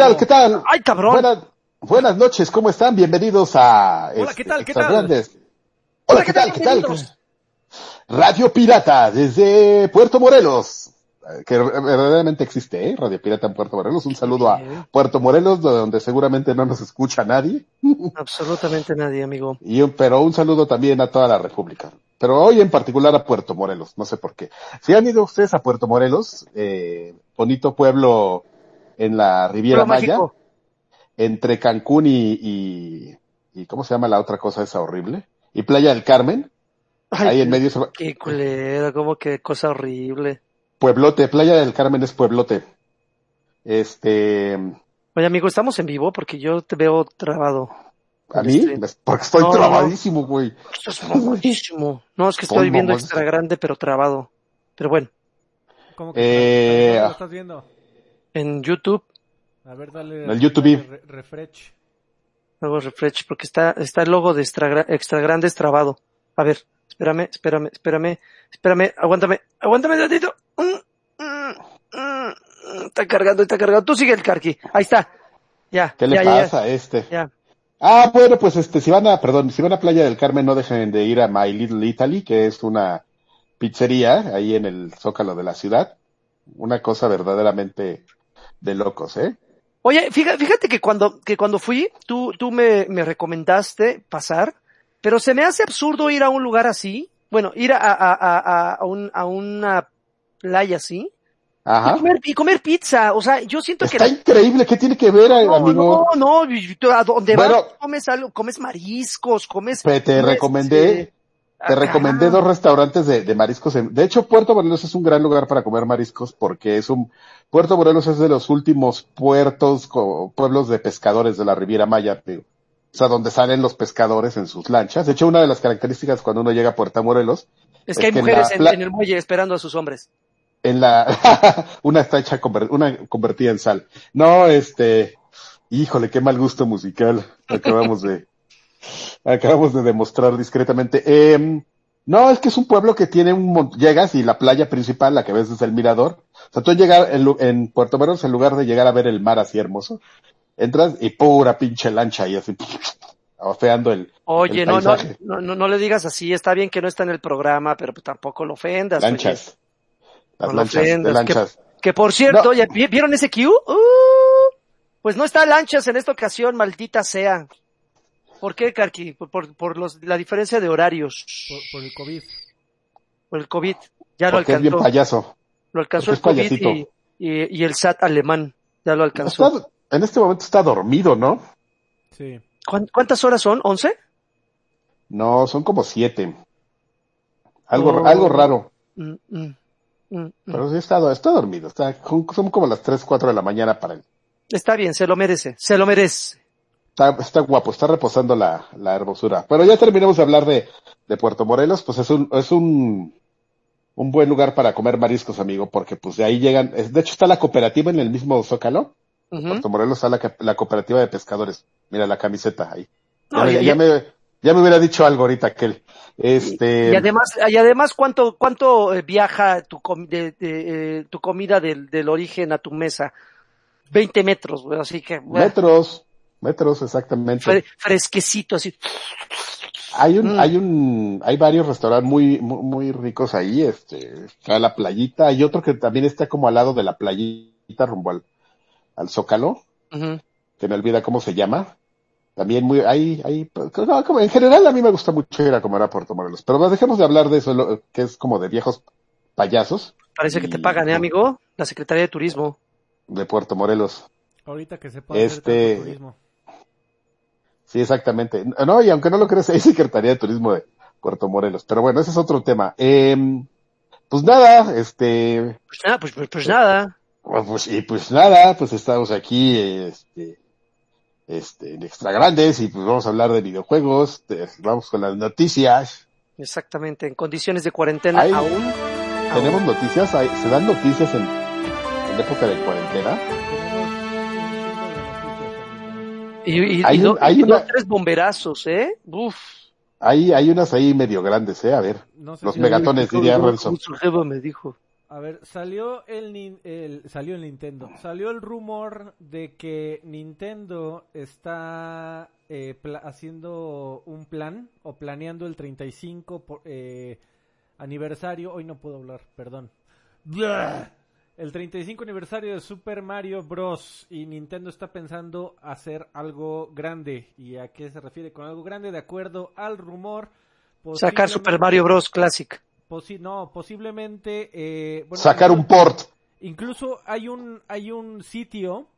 tal? ¿Qué tal? ¡Ay, cabrón! Buenas, buenas noches, ¿cómo están? Bienvenidos a Hola, este, ¿qué tal? ¿Qué tal? Grandes. Hola, ¿qué tal? ¿Qué tal? Radio Pirata desde Puerto Morelos, que verdaderamente existe, ¿eh? Radio Pirata en Puerto Morelos. Un saludo a. Puerto Morelos, de donde seguramente no nos escucha nadie. Absolutamente nadie, amigo. Y un, pero un saludo también a toda la República. Pero hoy en particular a Puerto Morelos, no sé por qué. Si han ido ustedes a Puerto Morelos, eh, bonito pueblo en la Riviera Maya, entre Cancún y, y, y ¿cómo se llama la otra cosa esa horrible? Y Playa del Carmen, Ay, ahí en medio, se- Qué culero, como que cosa horrible. pueblote, Playa del Carmen es pueblote. Este, Oye, amigo, ¿estamos en vivo? Porque yo te veo trabado. a mí, Este, porque estoy no, trabadísimo, güey. Estás mamadísimo. No, es que estoy viendo extra grande, pero trabado. Pero bueno, ¿Cómo que Eh, ¿Dónde lo estás viendo? En YouTube A ver, dale. En el YouTube. dale re- refresh. hago refresh porque está, está el logo de extra, extra grande es trabado. A ver, espérame, espérame, espérame, espérame, aguántame, aguántame tantito. Mm, mm, mm, Está cargando, está cargando. Tú sigue el carqui. Ahí está. Ya. ¿Qué le ya, ya, ya. pasa a este? Ya. Ah, bueno, pues este, si van a, perdón, si van a Playa del Carmen, no dejen de ir a My Little Italy, que es una pizzería ahí en el zócalo de la ciudad. Una cosa verdaderamente de locos, ¿eh? Oye, fíjate, fíjate que cuando, que cuando fui, tú, tú me, me recomendaste pasar, pero se me hace absurdo ir a un lugar así. Bueno, ir a, a, a, a, un, a una playa así. Y Ajá. comer, y comer pizza. O sea, yo siento que Está increíble, ¿qué tiene que ver, no, amigo? no, no, y a donde Bueno. vas comes algo, comes mariscos, comes. Te comes, recomendé, este, Te acá. recomendé dos restaurantes de, de mariscos. en- de hecho, Puerto Morelos es un gran lugar para comer mariscos porque es un, Puerto Morelos es de los últimos puertos, pueblos de pescadores de la Riviera Maya, digo. O sea, donde salen los pescadores en sus lanchas. De hecho, una de las características cuando uno llega a Puerto Morelos, Es que hay que mujeres en, el muelle esperando a sus hombres. en la, una está hecha, una convertida en sal. No, este, híjole, qué mal gusto musical acabamos de, acabamos de demostrar discretamente. Em, no, es que es un pueblo que tiene un, mon- llegas y la playa principal, la que ves desde el mirador, o sea, tú llegas en, en Puerto Morelos, en lugar de llegar a ver el mar así hermoso, entras y pura pinche lancha y así, afeando el, Oye, el no, no, paisaje. no, no, no le digas así, está bien que no está en el programa, pero pues tampoco lo ofendas. oye. lanchas. Las No lo lanchas, ofendas, lanchas. Que por cierto, No. ¿ya vi- ¿vieron ese Q? Uh, pues no está lanchas en esta ocasión, maldita sea. ¿Por qué, Karki? Por, por, por los, la diferencia de horarios. Por, por el COVID. Por el COVID. Ya lo Porque es bien alcanzó. payaso. Lo alcanzó el COVID y, payasito. y, y el SAT alemán. Ya lo alcanzó. Está- en este momento está dormido, ¿no? Sí. ¿Cuán- ¿Cuántas horas son? ¿Once? No, son como siete. Algo, Oh. algo raro. Mm, mm, mm, mm. Pero sí está, está dormido. Está, son como las tres, cuatro de la mañana para él. Está bien, se lo merece. Se lo merece. Está, está guapo, está reposando la, la hermosura. Pero ya terminamos de hablar de, de Puerto Morelos, pues es un, es un, un buen lugar para comer mariscos, amigo, porque pues de ahí llegan, de hecho está la cooperativa en el mismo Zócalo. Puerto Morelos está la, la cooperativa de pescadores. Mira la camiseta ahí. Ya, No, ya me, ya me hubiera dicho algo ahorita aquel. Este, Y además, y además ¿cuánto, cuánto eh, viaja tu, com- de, de, eh, tu comida del, del origen a tu mesa? 20 metros, güey, así que, güey, metros, metros exactamente. fre- fresquecito, así. Hay un, Mm. hay un, hay varios restaurantes muy, muy, muy ricos ahí, este, está la playita, hay otro que también está como al lado de la playita rumbo al, al Zócalo, Ujú. que me olvida cómo se llama. También muy, hay, hay, pues, no, como en general a mí me gusta mucho ir a comer a Puerto Morelos, pero dejemos de hablar de eso, lo- que es como de viejos payasos Parece que te pagan, ¿eh, amigo? La Secretaría de Turismo. de Puerto Morelos. Ahorita que se puede Este- hacer tanto turismo. Sí, exactamente. No, y aunque no lo creas, hay Secretaría de Turismo de Puerto Morelos, pero bueno, ese es otro tema. Em, pues nada, este, Pues nada, pues, pues, pues nada. Bueno, pues, y pues nada, pues estamos aquí, este, este, en Extra Grandes y pues vamos a hablar de videojuegos, de- vamos con las noticias. Exactamente, en condiciones de cuarentena aún. Tenemos noticias, Hay- se dan noticias en, en época de cuarentena. Y, y, Hay y do- hay y una- dos, tres bomberazos, ¿eh? Uf. Hay, hay unas ahí medio grandes, eh, a ver. No sé Los si- megatones, diría Renzo. como Su jefa me dijo. A ver, salió el, el salió el Nintendo. Salió el rumor de que Nintendo está eh, haciendo un plan o planeando el 35 por- eh, aniversario. Hoy no puedo hablar, perdón. Blah. El 35 aniversario de Super Mario Bros. Y Nintendo está pensando hacer algo grande. ¿Y a qué se refiere con algo grande? De acuerdo al rumor. Sacar Super Mario Bros. Classic. Posi- no, posiblemente. eh, bueno, Sacar un port. Incluso hay un, hay un sitio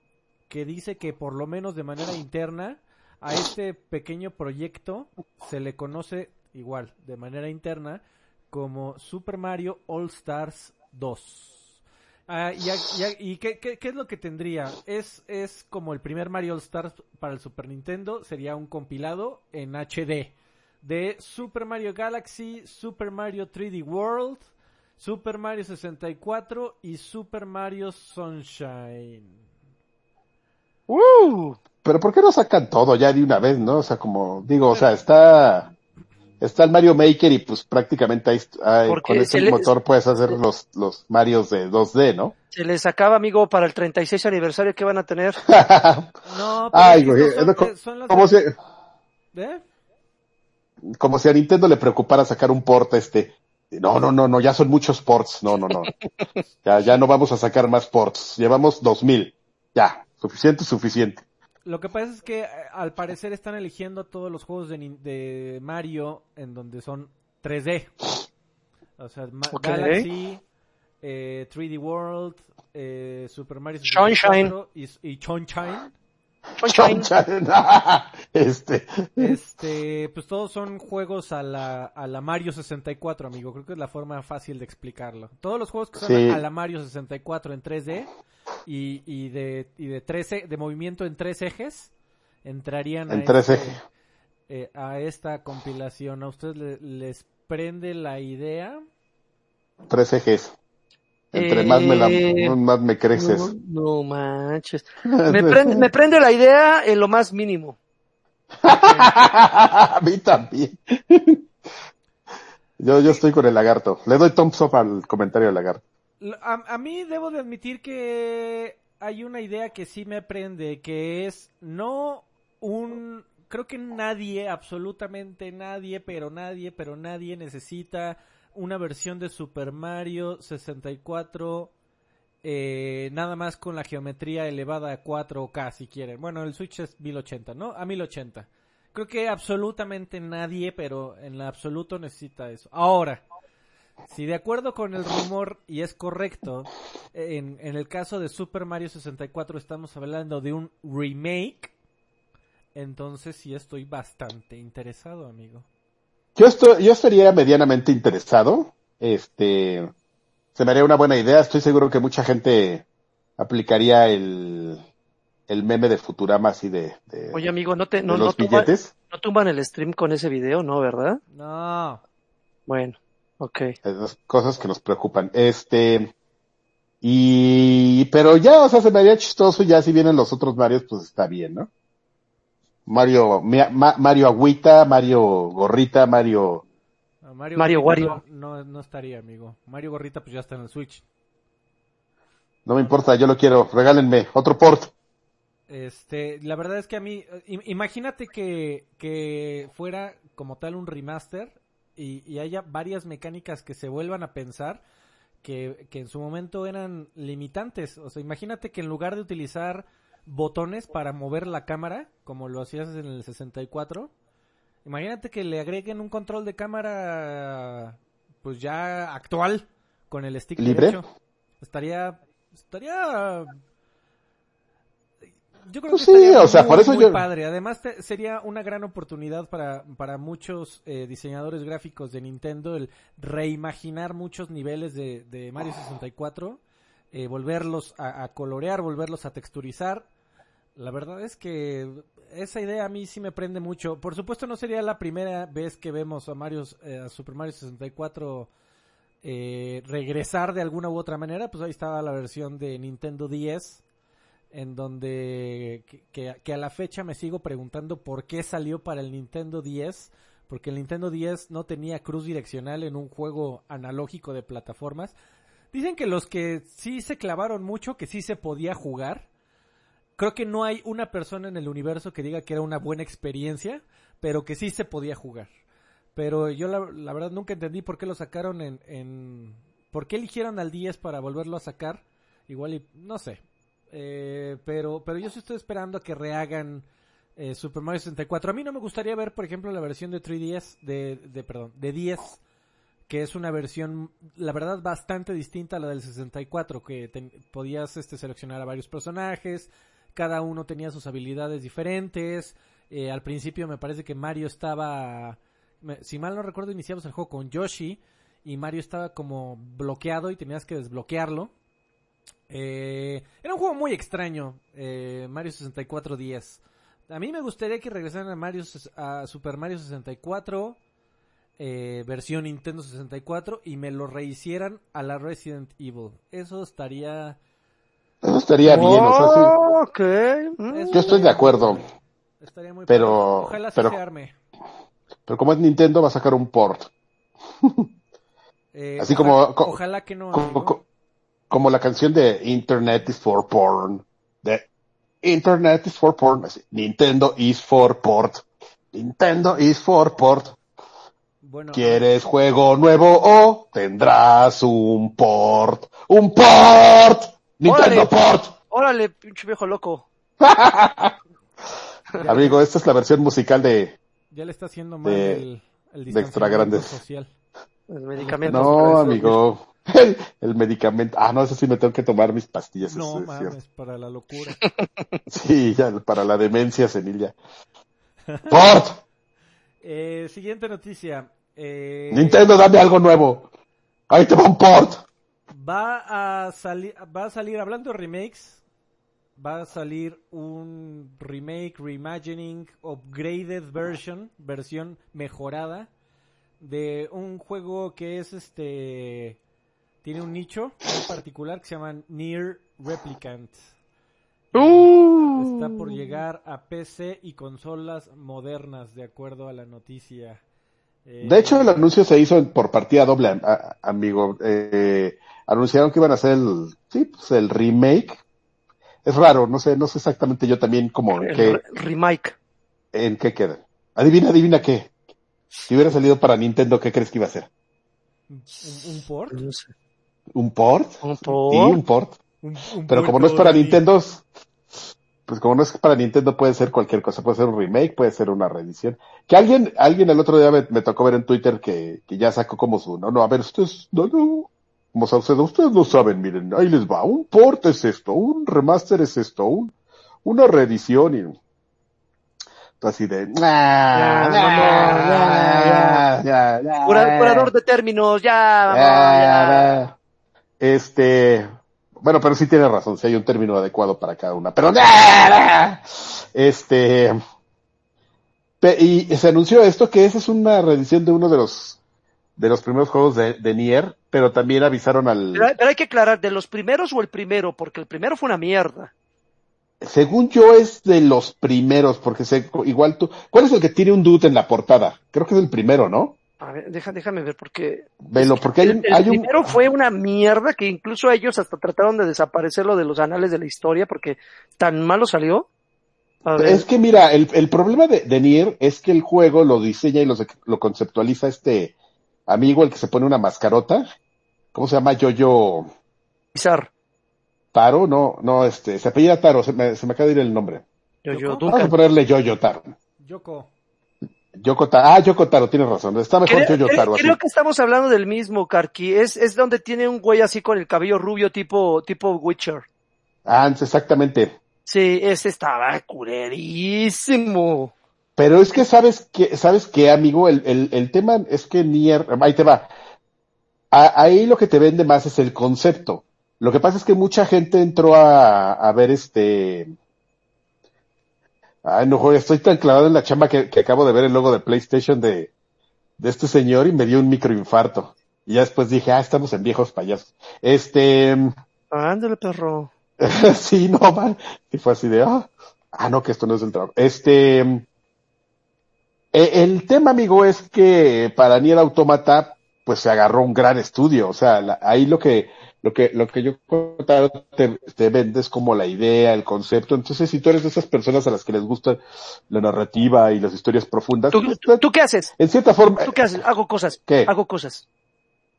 que dice que por lo menos de manera interna a este pequeño proyecto se le conoce igual, de manera interna, como Super Mario All Stars 2. Ah, y y ¿y qué, qué- qué es lo que tendría? Es, es como el primer Mario All Stars para el Super Nintendo, sería un compilado en HD de Super Mario Galaxy, Super Mario 3D World, Super Mario 64 y Super Mario Sunshine. ¡Uh! Pero ¿por qué no sacan todo ya de una vez, no? O sea, como digo, o sea, está está el Mario Maker y pues prácticamente ahí, ahí Porque con ese le- motor puedes hacer los los Marios de 2D, ¿no? Se les acaba, amigo, para el 36 aniversario que van a tener. No, pero Ay, estos güey, son, es co- son las como si ¿Eh? como si a Nintendo le preocupara sacar un port este. No, no, no, no, ya son muchos ports. No, no, no. Ya ya no vamos a sacar más ports. Llevamos 2000. Ya, suficiente, suficiente. Lo que pasa es que eh, al parecer están eligiendo todos los juegos de, Mario en donde son 3D. O sea. Galaxy, eh, 3D World, eh, Super Mario Sunshine. 64 y, y Sunshine. Sunshine. Este, Este, pues todos son juegos a la, a la Mario 64, amigo. Creo que es la forma fácil de explicarlo. Todos los juegos que son Sí. a la Mario 64 en 3D y, y de, y de, tres e- de movimiento en tres ejes entrarían a, En tres este- ejes. eh, a esta compilación. ¿A ustedes le- les prende la idea? tres ejes. Entre más me la, Eh, más me creces. No, no manches. Me prende, me prende la idea en lo más mínimo. A mí también. Yo, yo estoy con el lagarto. Le doy thumbs up al comentario del lagarto. A, mí debo de admitir que hay una idea que sí me prende, que es no un... Creo que nadie, absolutamente nadie, pero nadie, pero nadie necesita una versión de Super Mario 64 eh, nada más con la geometría elevada a 4K si quieren. Bueno, el Switch es 1080, ¿no? A 1080. Creo que absolutamente nadie, pero en absoluto necesita eso. Ahora, si de acuerdo con el rumor, y es correcto, en, en el caso de Super Mario 64 estamos hablando de un remake, entonces sí estoy bastante interesado, amigo. Yo estoy, yo estaría medianamente interesado. Este, se me haría una buena idea. Estoy seguro que mucha gente aplicaría el, el meme de Futurama así de, de, Oye, amigo, no te, no, no, los tumba- billetes. no tumban el stream con ese video, ¿no? ¿Verdad? No, Bueno, ok. Esas cosas que nos preocupan. Este, y, pero ya, o sea, se me haría chistoso. Ya si vienen los otros Marios, pues está bien, ¿no? Mario, Ma- Mario Agüita, Mario Gorrita, Mario, Mario, Mario Wario. No, no, estaría, amigo. Mario Gorrita pues ya está en el Switch. no me importa, yo lo quiero, regálenme otro port. Este, la verdad es que a mí, eh, im- imagínate que, que fuera como tal un remaster y, y haya varias mecánicas que se vuelvan a pensar que, que en su momento eran limitantes. O sea, imagínate que en lugar de utilizar botones para mover la cámara, como lo hacías en el 64, imagínate que le agreguen un control de cámara pues ya actual con el stick ¿Libre? derecho. Estaría, estaría yo creo Pues que sí, estaría o sea, muy, por eso muy yo- padre. Además, te- sería una gran oportunidad para, para muchos eh, diseñadores gráficos de Nintendo el reimaginar muchos niveles de, de Mario 64, eh, volverlos a, a colorear, volverlos a texturizar. La verdad es que esa idea a mí sí me prende mucho. Por supuesto, no sería la primera vez que vemos a Mario, eh, a Super Mario 64 eh, regresar de alguna u otra manera. Pues ahí estaba la versión de Nintendo 10 en donde que, a la fecha me sigo preguntando por qué salió para el Nintendo 10, porque el Nintendo 10 no tenía cruz direccional en un juego analógico de plataformas. Dicen que los que sí se clavaron mucho, que sí se podía jugar. Creo que no hay una persona en el universo que diga que era una buena experiencia, pero que sí se podía jugar. Pero yo la, la verdad nunca entendí por qué lo sacaron en, en... ¿Por qué eligieron al 10 para volverlo a sacar? Igual y... no sé. Eh, pero, pero yo sí estoy esperando a que rehagan eh, Super Mario 64. A mí no me gustaría ver, por ejemplo, la versión de 3DS, de, de perdón, de 10, que es una versión, la verdad, bastante distinta a la del 64, que podías este, seleccionar a varios personajes, cada uno tenía sus habilidades diferentes. Eh, al principio me parece que Mario estaba, si mal no recuerdo, iniciamos el juego con Yoshi y Mario estaba como bloqueado y tenías que desbloquearlo. Eh, era un juego muy extraño, eh, Mario 64 10. A mí me gustaría que regresaran a Mario a Super Mario 64 eh, versión Nintendo 64 y me lo rehicieran a la Resident Evil. Eso estaría Eso estaría bien, o sea, sí. Oh, ok. Mm. Eso Yo estoy de acuerdo. estaría muy Pero- padre. Ojalá pero- se arme. Pero como es Nintendo, va a sacar un port. Eh, Así ojalá- como- co- ojalá que no. Como. Co- como la canción de Internet is for porn. De Internet is for porn. Así, Nintendo is for port. Nintendo is for port. Bueno, ¿Quieres juego nuevo o tendrás un port? ¡Un port! ¡Nintendo Órale. port! Órale, pinche viejo loco. Amigo, esta es la versión musical de... ya le está haciendo mal de- el, el de extra grandes. social. El medicamento. No, amigo. El, el medicamento. Ah, no, eso sí me tengo que tomar mis pastillas. No es mames, para la locura. Sí, ya, para la demencia senil. ¡Port! Eh, siguiente noticia. Eh, Nintendo, dame algo nuevo. Ahí te va un port. Va a salir, va a salir, hablando de remakes, va a salir un remake, reimagining, upgraded version, versión mejorada de un juego que es este, tiene un nicho muy particular que se llama Near Replicant. Uh. Está por llegar a PC y consolas modernas, de acuerdo a la noticia. Eh, De hecho, el anuncio se hizo por partida doble, a- a- amigo. Eh, anunciaron que iban a hacer el, sí, pues el remake. Es raro, no sé, no sé exactamente yo también como en El qué, re- remake. en qué queda. Adivina, adivina qué. Si hubiera salido para Nintendo, ¿qué crees que iba a ser? un, un port. No sé. ¿Un port? ¿Un Sí, por? un port. Un- un Pero port como no es para sí. Nintendo, pues como no es para Nintendo puede ser cualquier cosa, puede ser un remake, puede ser una reedición. Que alguien, alguien el otro día me, me tocó ver en Twitter que, que ya sacó como su, no, no, a ver, ustedes, no, no, como Saucedo, ustedes no saben, miren, ahí les va, un port es esto, un remaster es esto, un, una reedición y, así de, curador de términos, ya, vamos, ya. Este, bueno, pero sí tiene razón, si hay un término adecuado para cada una. Pero, este, y se anunció esto que esa es una reedición de uno de los, de los primeros juegos de, de Nier, pero también avisaron al, Pero, pero hay que aclarar, ¿de los primeros o el primero? Porque el primero fue una mierda. según yo es de los primeros, porque sé, igual tú, ¿cuál es el que tiene un dude en la portada? Creo que es el primero, ¿no? A ver, deja- déjame ver, porque Velo, porque hay el, un, el hay un, primero fue una mierda que incluso ellos hasta trataron de desaparecerlo de los anales de la historia porque tan malo salió. A ver, Es que mira, el, el problema de, de Nier es que el juego lo diseña y lo, lo conceptualiza este amigo, el que se pone una mascarota. ¿Cómo se llama? Yoyo Bizarre. Taro, no, no, este, se apellida Taro, se me, se me acaba de ir el nombre. Yo, yo, ¿Yoko? Vamos a ponerle Yoyo Taro. Yoko. Yoko Taro, ah, Yoko Taro, tienes razón, está mejor Creo, Yoyo creo- así. que estamos hablando del mismo, Karki. Es, es donde tiene un güey así con el cabello rubio tipo, tipo Witcher. Ah, exactamente. Sí, ese estaba culerísimo. Pero es que sabes que, sabes que, amigo, el, el, el tema es que Nier, ahí te va. A- ahí lo que te vende más es el concepto. Lo que pasa es que mucha gente entró a, a ver este. Ay, no, joder, estoy tan clavado en la chamba que, que acabo de ver el logo de PlayStation de, de este señor y me dio un microinfarto. Y ya después dije, ah, estamos en viejos payasos. Este, Ándale, perro. sí, no, man. Y fue así de, ah, ah, no, que esto no es el trabajo. Este, eh, el tema, amigo, es que para Nier Automata, pues se agarró un gran estudio. O sea, la- ahí lo que, lo que, lo que yo te, te vendes como la idea, el concepto. Entonces, si tú eres de esas personas a las que les gusta la narrativa y las historias profundas, ¿Tú, pues, tú qué haces? en cierta forma, ¿Tú qué haces? Hago cosas. ¿Qué? Hago cosas.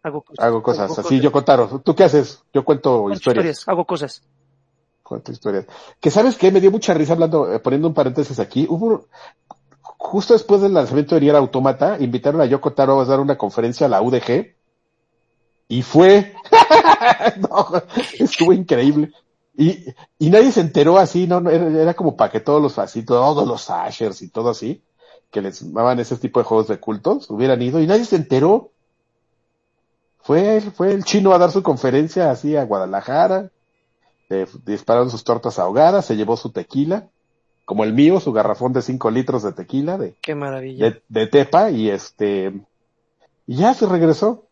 Hago cosas. hago cosas. Hago Así yo Kotaro. ¿Tú qué haces? Yo cuento Cuento historias. Hago cosas. Cuento historias. Que sabes qué? Me dio mucha risa hablando, eh, poniendo un paréntesis aquí. Hubo, justo después del lanzamiento de Nier Automata, invitaron a Yoko Taro a dar una conferencia a la UDG. Y fue. no, estuvo increíble. Y, y nadie se enteró así, no, era, era como para que todos los, así, todos los Ashers y todo así, que les llamaban ese tipo de juegos de cultos, hubieran ido y nadie se enteró. Fue, fue el chino a dar su conferencia así a Guadalajara, eh, dispararon sus tortas ahogadas, se llevó su tequila, como el mío, su garrafón de 5 litros de tequila, de, Qué maravilla. de, de Tepa, y este, y ya se regresó.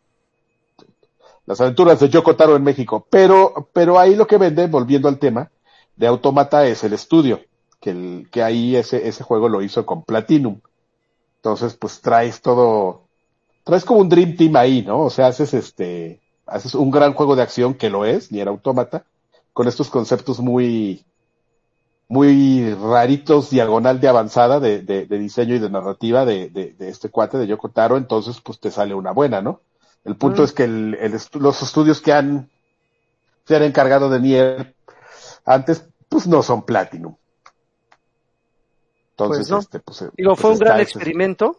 Las aventuras de Yoko Taro en México. Pero, pero ahí lo que vende, volviendo al tema, de Automata es el estudio, que, el, que ahí ese, ese juego lo hizo con Platinum. Entonces, pues traes todo, traes como un Dream Team ahí, ¿no? O sea, haces este, haces un gran juego de acción que lo es, ni era Automata, con estos conceptos muy, muy raritos, diagonal de avanzada de, de, de diseño y de narrativa de, de, este cuate de Yoko Taro, entonces pues te sale una buena, ¿no? El punto Mm. es que el, el estu- los estudios que han, se han encargado de Nier antes, pues no son Platinum. Entonces, Pues no. este, pues, eh, Digo, pues fue un gran ese- experimento,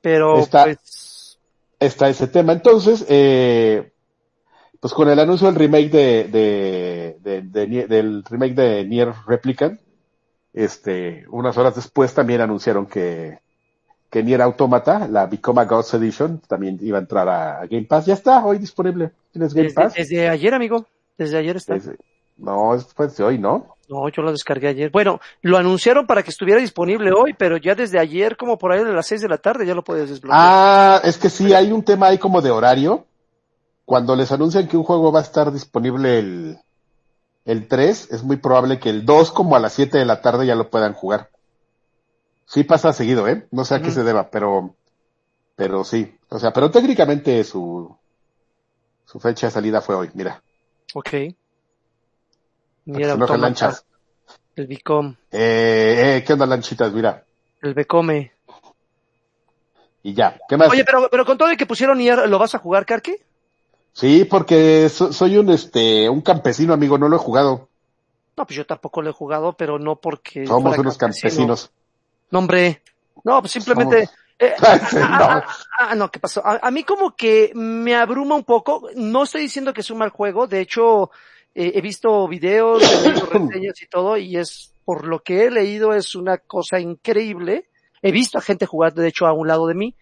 pero Está- pues, está ese tema. Entonces, eh, pues con el anuncio del remake de, de, de- de Nier- del remake de Nier Replicant, este, unas horas después también anunciaron que, que Nier Automata, la Become a Gods Edition, también iba a entrar a, Game Pass. Ya está, hoy disponible. ¿Tienes Game desde, Pass? desde ayer, amigo. Desde ayer está. Es- no, es pues de hoy, ¿no? No, yo lo descargué ayer. Bueno, lo anunciaron para que estuviera disponible hoy, pero ya desde ayer, como por ahí de las seis de la tarde, ya lo puedes desbloquear. Ah, es que sí, hay un tema ahí como de horario. Cuando les anuncian que un juego va a estar disponible el, el 3, es muy probable que el 2 como a las 7 de la tarde ya lo puedan jugar. Sí pasa seguido, ¿eh? No sé a qué se deba, pero, pero sí. O sea, pero técnicamente su, su fecha de salida fue hoy, mira. Ok. Mira, se lanchas. el Bicom, Eh, eh, ¿qué onda lanchitas? Mira. el Become. Y ya. ¿Qué más? Oye, pero, pero con todo de que pusieron Nier, ¿lo vas a jugar, Karki? Sí, porque so- soy un, este, un campesino, amigo, no lo he jugado. No, pues yo tampoco lo he jugado, pero no porque Somos unos campesino. campesinos. No, hombre. No, pues simplemente... eh, Sí, no. ah, ah, no, ¿qué pasó? A, a mí como que me abruma un poco. No estoy diciendo que es un mal juego. De hecho, eh, he visto videos, he leído reseñas y todo, y es, por lo que he leído, es una cosa increíble. He visto a gente jugar, de hecho, a un lado de mí.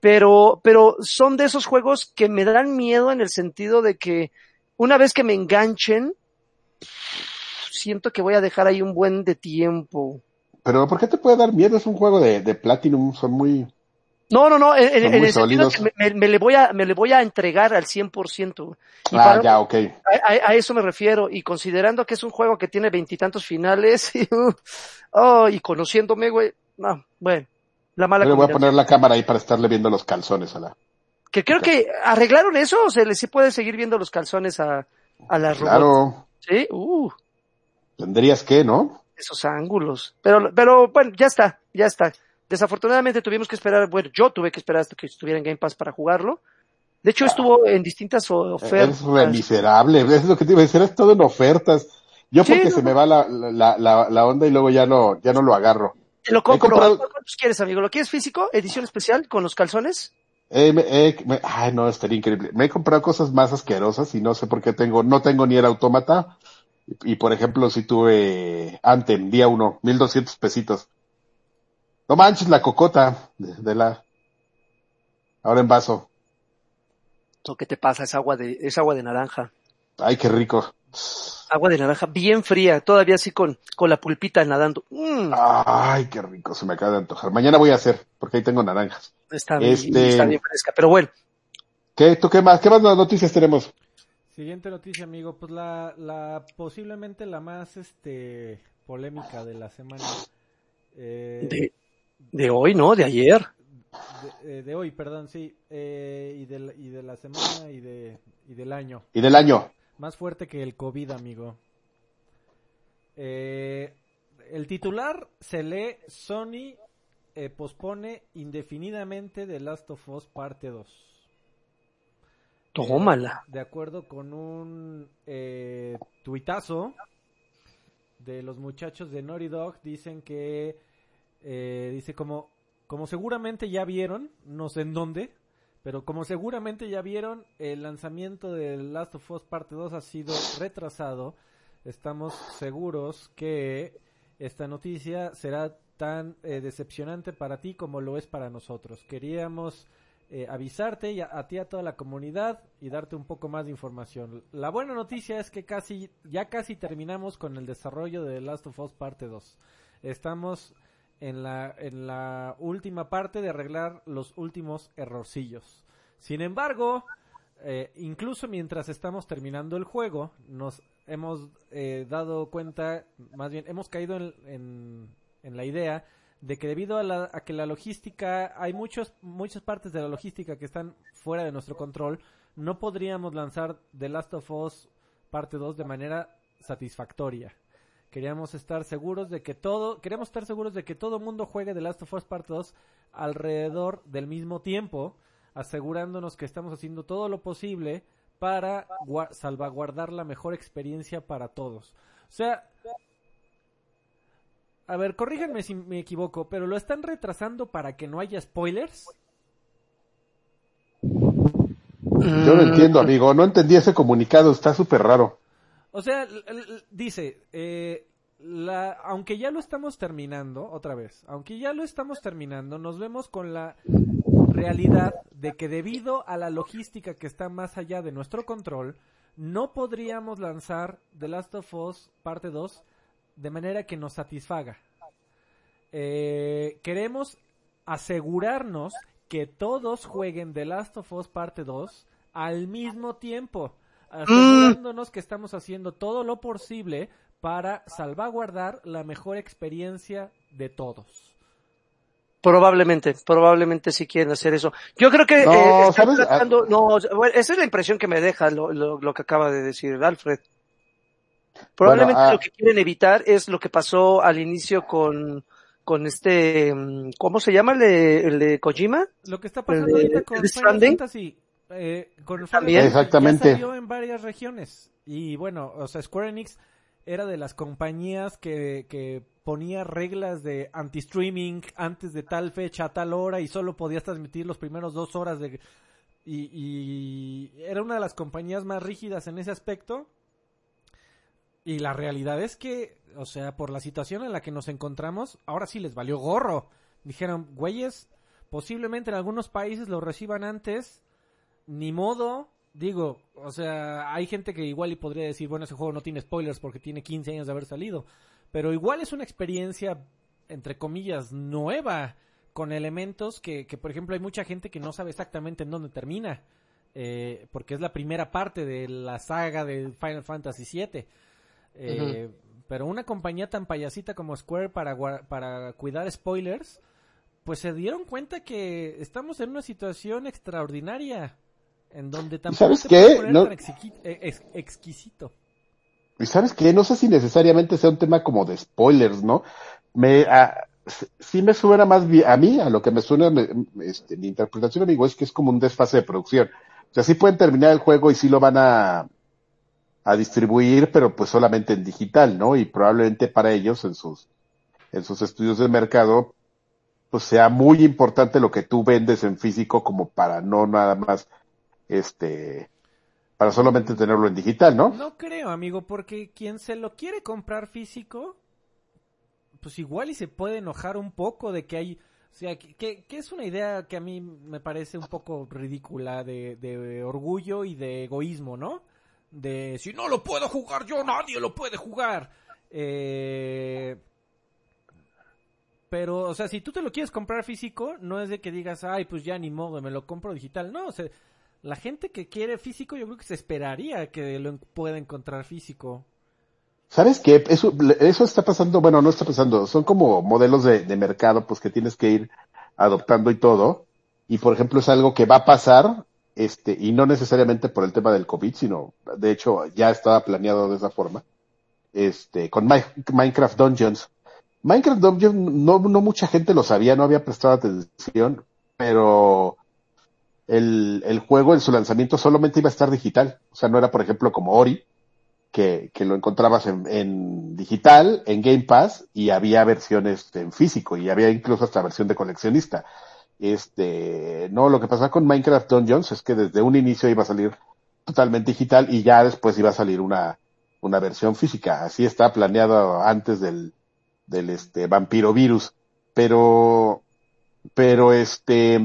Pero, pero son de esos juegos que me dan miedo en el sentido de que una vez que me enganchen, siento que voy a dejar ahí un buen de tiempo. Pero ¿por qué te puede dar miedo? Es un juego de, de Platinum, son muy... No, no, no, en, el sentido que me, le voy a, me le voy a entregar al 100%. Y Ah, para- ya, ok. a, eso me refiero. Y considerando que es un juego que tiene veintitantos finales, y, uh, oh, y conociéndome, güey, no, bueno, la mala Yo le voy a poner la cámara ahí para estarle viendo los calzones a la... Que creo que arreglaron eso, o se le sí puede seguir viendo los calzones a, a las robots. Claro, Sí, uh, tendrías que, ¿no? Esos ángulos. Pero, pero bueno, ya está, ya está. Desafortunadamente tuvimos que esperar, bueno, yo tuve que esperar hasta que estuviera en Game Pass para jugarlo. De hecho, estuvo en distintas o- ofertas. Es re miserable, es lo que te iba a decir, es todo en ofertas. Yo Sí, porque no, se me va la, la, la, la onda y luego ya no, ya no lo agarro. Te lo compro. comprado- ¿Cuántos quieres, amigo? ¿Lo quieres físico? ¿Edición especial con los calzones? Eh, me- eh, me- ay, no, estaría increíble. Me he comprado cosas más asquerosas y no sé por qué tengo, no tengo ni el autómata. Y, y, por ejemplo, si tuve Anthem, día uno, mil doscientos pesitos. No manches la cocota de, de la, ahora en vaso. ¿O qué te pasa? Es agua de, es agua de naranja. Ay, qué rico. Agua de naranja bien fría, todavía así con, con la pulpita nadando. Mm, Ay, qué rico, se me acaba de antojar. Mañana voy a hacer, porque ahí tengo naranjas. está, bien, este- está bien fresca. Pero bueno, ¿Qué, tú qué más, qué más noticias tenemos? Siguiente noticia, amigo. Pues la, la posiblemente la más este polémica de la semana. Eh, de, de hoy, ¿no? De ayer. de, eh, de hoy, perdón, sí. Eh, y, de, la- y de la semana y, de, y del año. Y del año. Más fuerte que el COVID, amigo. Eh, el titular se lee Sony eh, pospone indefinidamente The Last of Us parte 2. Tómala. De acuerdo con un eh, tuitazo de los muchachos de Naughty Dog, dicen que, eh, dice como, como seguramente ya vieron, no sé en dónde, pero como seguramente ya vieron, el lanzamiento de Last of Us Parte 2 ha sido retrasado. Estamos seguros que esta noticia será tan eh, decepcionante para ti como lo es para nosotros. Queríamos eh, avisarte y a, a ti a toda la comunidad y darte un poco más de información. La buena noticia es que casi ya casi terminamos con el desarrollo de The Last of Us Parte 2. Estamos en la en la última parte de arreglar los últimos errorcillos. Sin embargo, eh, incluso mientras estamos terminando el juego, nos hemos eh, dado cuenta, más bien hemos caído en, en, en la idea de que debido a, la, a que la logística, hay muchos, muchas partes de la logística que están fuera de nuestro control, no podríamos lanzar The Last of Us parte 2 de manera satisfactoria. Queríamos estar seguros de que todo, queremos estar seguros de que todo mundo juegue The Last of Us parte 2 alrededor del mismo tiempo, asegurándonos que estamos haciendo todo lo posible para gua- salvaguardar la mejor experiencia para todos. O sea, a ver, corríganme si me equivoco, pero lo están retrasando para que no haya spoilers. Yo lo Mm, entiendo, amigo. No entendí ese comunicado. Está súper raro. O sea, dice, eh, la, aunque ya lo estamos terminando, otra vez, aunque ya lo estamos terminando, nos vemos con la realidad de que debido a la logística que está más allá de nuestro control, no podríamos lanzar The Last of Us parte 2 de manera que nos satisfaga. Eh, queremos asegurarnos que todos jueguen The Last of Us parte 2 al mismo tiempo, asegurándonos que estamos haciendo todo lo posible para salvaguardar la mejor experiencia de todos. Probablemente, probablemente si quieren hacer eso. Yo creo que No, eh, están ¿sabes? tratando- no, esa es la impresión que me deja lo, lo, lo que acaba de decir Alfred. Probablemente Bueno, ah. lo que quieren evitar es lo que pasó al inicio con, con este, ¿cómo se llama el de, el de Kojima? Lo que está pasando El de- ahorita con Final Stranding. Fantasy, eh, con Final También. Fantasy Exactamente. ya salió en varias regiones. Y bueno, o sea, Square Enix era de las compañías que, que ponía reglas de anti-streaming antes de tal fecha a tal hora y solo podías transmitir los primeros dos horas de... Y, y era una de las compañías más rígidas en ese aspecto. Y la realidad es que, o sea, por la situación en la que nos encontramos, ahora sí les valió gorro. Dijeron, güeyes, posiblemente en algunos países lo reciban antes, ni modo. Digo, o sea, hay gente que igual y podría decir, bueno, ese juego no tiene spoilers porque tiene 15 años de haber salido. Pero igual es una experiencia, entre comillas, nueva, con elementos que, que por ejemplo, hay mucha gente que no sabe exactamente en dónde termina. eh, porque es la primera parte de la saga de Final Fantasy VII. Eh, Pero una compañía tan payasita como Square para, para cuidar spoilers, pues se dieron cuenta que estamos en una situación extraordinaria. En donde tampoco sabes qué? poner No- tan exqui- eh, ex- exquisito. Y sabes qué, no sé si necesariamente sea un tema como de spoilers, ¿no? Me, ah, s- sí me suena más bien, a mí, a lo que me suena, me- este, mi interpretación, amigo, es que es como un desfase de producción. O sea, sí pueden terminar el juego y sí lo van a, a distribuir, pero pues solamente en digital, ¿no? Y probablemente para ellos, en sus, en sus estudios de mercado, pues sea muy importante lo que tú vendes en físico como para no nada más, este, para solamente tenerlo en digital, ¿no? No creo, amigo, porque quien se lo quiere comprar físico, pues igual y se puede enojar un poco de que hay, o sea, que, que- es una idea que a mí me parece un poco ridícula de, de orgullo y de egoísmo, ¿no? De si no lo puedo jugar yo, nadie lo puede jugar. Eh, pero, o sea, si tú te lo quieres comprar físico, no es de que digas, ay, pues ya ni modo, me lo compro digital. No, o sea, la gente que quiere físico, yo creo que se esperaría que lo pueda encontrar físico. ¿Sabes qué? Eso, eso está pasando, bueno, no está pasando, son como modelos de, de mercado, pues que tienes que ir adoptando y todo. Y por ejemplo, es algo que va a pasar este, y no necesariamente por el tema del COVID, sino, de hecho, ya estaba planeado de esa forma, este, con Minecraft Dungeons. Minecraft Dungeons no, mucha gente lo sabía, no había prestado atención, pero el, el juego en su lanzamiento solamente iba a estar digital. O sea, no era, por ejemplo, como Ori, que, que lo encontrabas en, en, digital, en Game Pass, y había versiones en físico, y había incluso hasta versión de coleccionista. Este, no, lo que pasaba con Minecraft Dungeons es que desde un inicio iba a salir totalmente digital y ya después iba a salir una, una versión física. Así está planeado antes del, del este vampiro virus. Pero, pero este,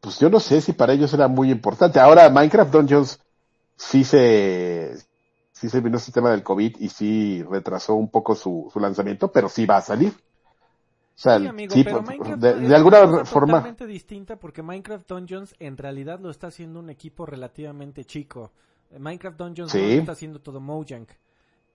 pues yo no sé si para ellos era muy importante. Ahora Minecraft Dungeons sí se, sí se vino este tema del COVID y sí retrasó un poco su, su lanzamiento, pero sí va a salir. O sea, sí, amigo, pero Minecraft de, de alguna forma. totalmente distinta porque Minecraft Dungeons en realidad lo está haciendo un equipo relativamente chico. Minecraft Dungeons sí. no lo está haciendo todo Mojang.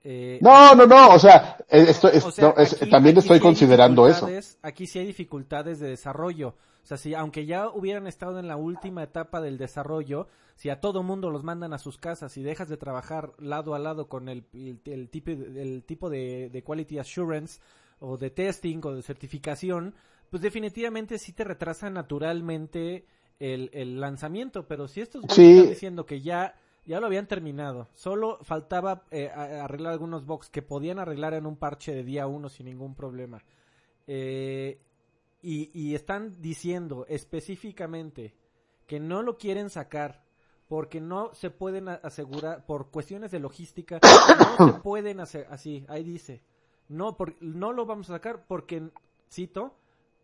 Eh, no, no, no, o sea, o sea, no, es, aquí, también aquí estoy sí considerando eso. Aquí sí hay dificultades de desarrollo. O sea, si aunque ya hubieran estado en la última etapa del desarrollo, si a todo mundo los mandan a sus casas y dejas de trabajar lado a lado con el, el, el tipo, el tipo de, de quality assurance o de testing o de certificación, pues definitivamente sí te retrasa naturalmente el, el lanzamiento. Pero si estos sí. están diciendo que ya ya lo habían terminado. Solo faltaba eh, arreglar algunos bugs que podían arreglar en un parche de día uno sin ningún problema. Eh, y, y, están diciendo específicamente que no lo quieren sacar porque no se pueden asegurar, por cuestiones de logística, no se pueden hacer así, ahí dice. No, no lo vamos a sacar porque, cito,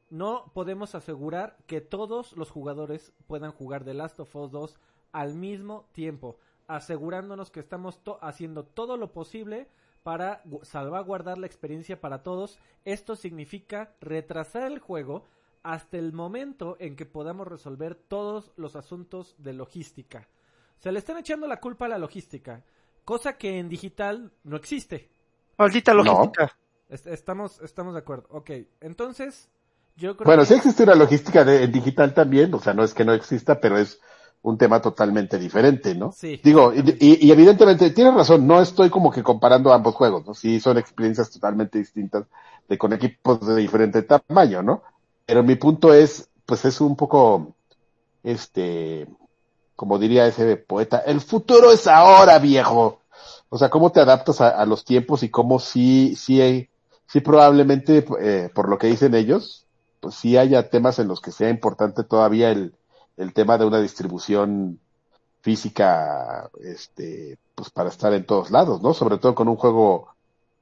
no podemos asegurar que todos los jugadores puedan jugar The Last of Us 2 al mismo tiempo asegurándonos que estamos haciendo todo lo posible para salvaguardar la experiencia para todos. Esto significa retrasar el juego hasta el momento en que podamos resolver todos los asuntos de logística. Se le están echando la culpa a la logística, cosa que en digital no existe. Maldita logística. No. Estamos, estamos de acuerdo. Ok, entonces, yo creo Bueno, que... sí existe una logística de, en digital también, o sea, no es que no exista, pero es un tema totalmente diferente, ¿no? Sí. Digo, y, y, y, evidentemente, tienes razón, no estoy como que comparando ambos juegos, ¿no? Sí, son experiencias totalmente distintas de con equipos de diferente tamaño, ¿no? Pero mi punto es, pues es un poco, este, como diría ese poeta, el futuro es ahora, viejo. O sea, cómo te adaptas a, los tiempos y cómo sí, sí, sí probablemente, eh, por lo que dicen ellos, pues sí haya temas en los que sea importante todavía el, el tema de una distribución física, este, pues para estar en todos lados, ¿no? Sobre todo con un juego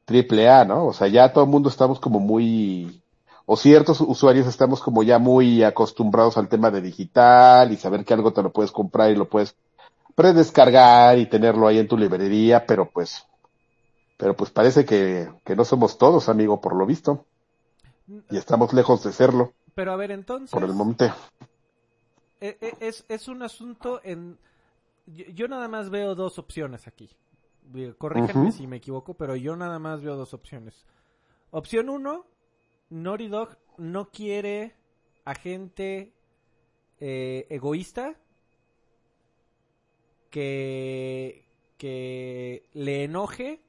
triple A, ¿no? O sea, ya todo el mundo estamos como muy, o ciertos usuarios estamos como ya muy acostumbrados al tema de digital y saber que algo te lo puedes comprar y lo puedes predescargar y tenerlo ahí en tu librería, pero pues, pero pues parece que, que no somos todos, amigo, por lo visto. Y estamos lejos de serlo. Pero a ver, entonces. Por el momento es, es un asunto en... Yo, nada más veo dos opciones aquí. Corríjanme uh -huh. si me equivoco, pero yo nada más veo dos opciones. Opción uno, Naughty Dog no quiere a gente eh, egoísta que, que le enoje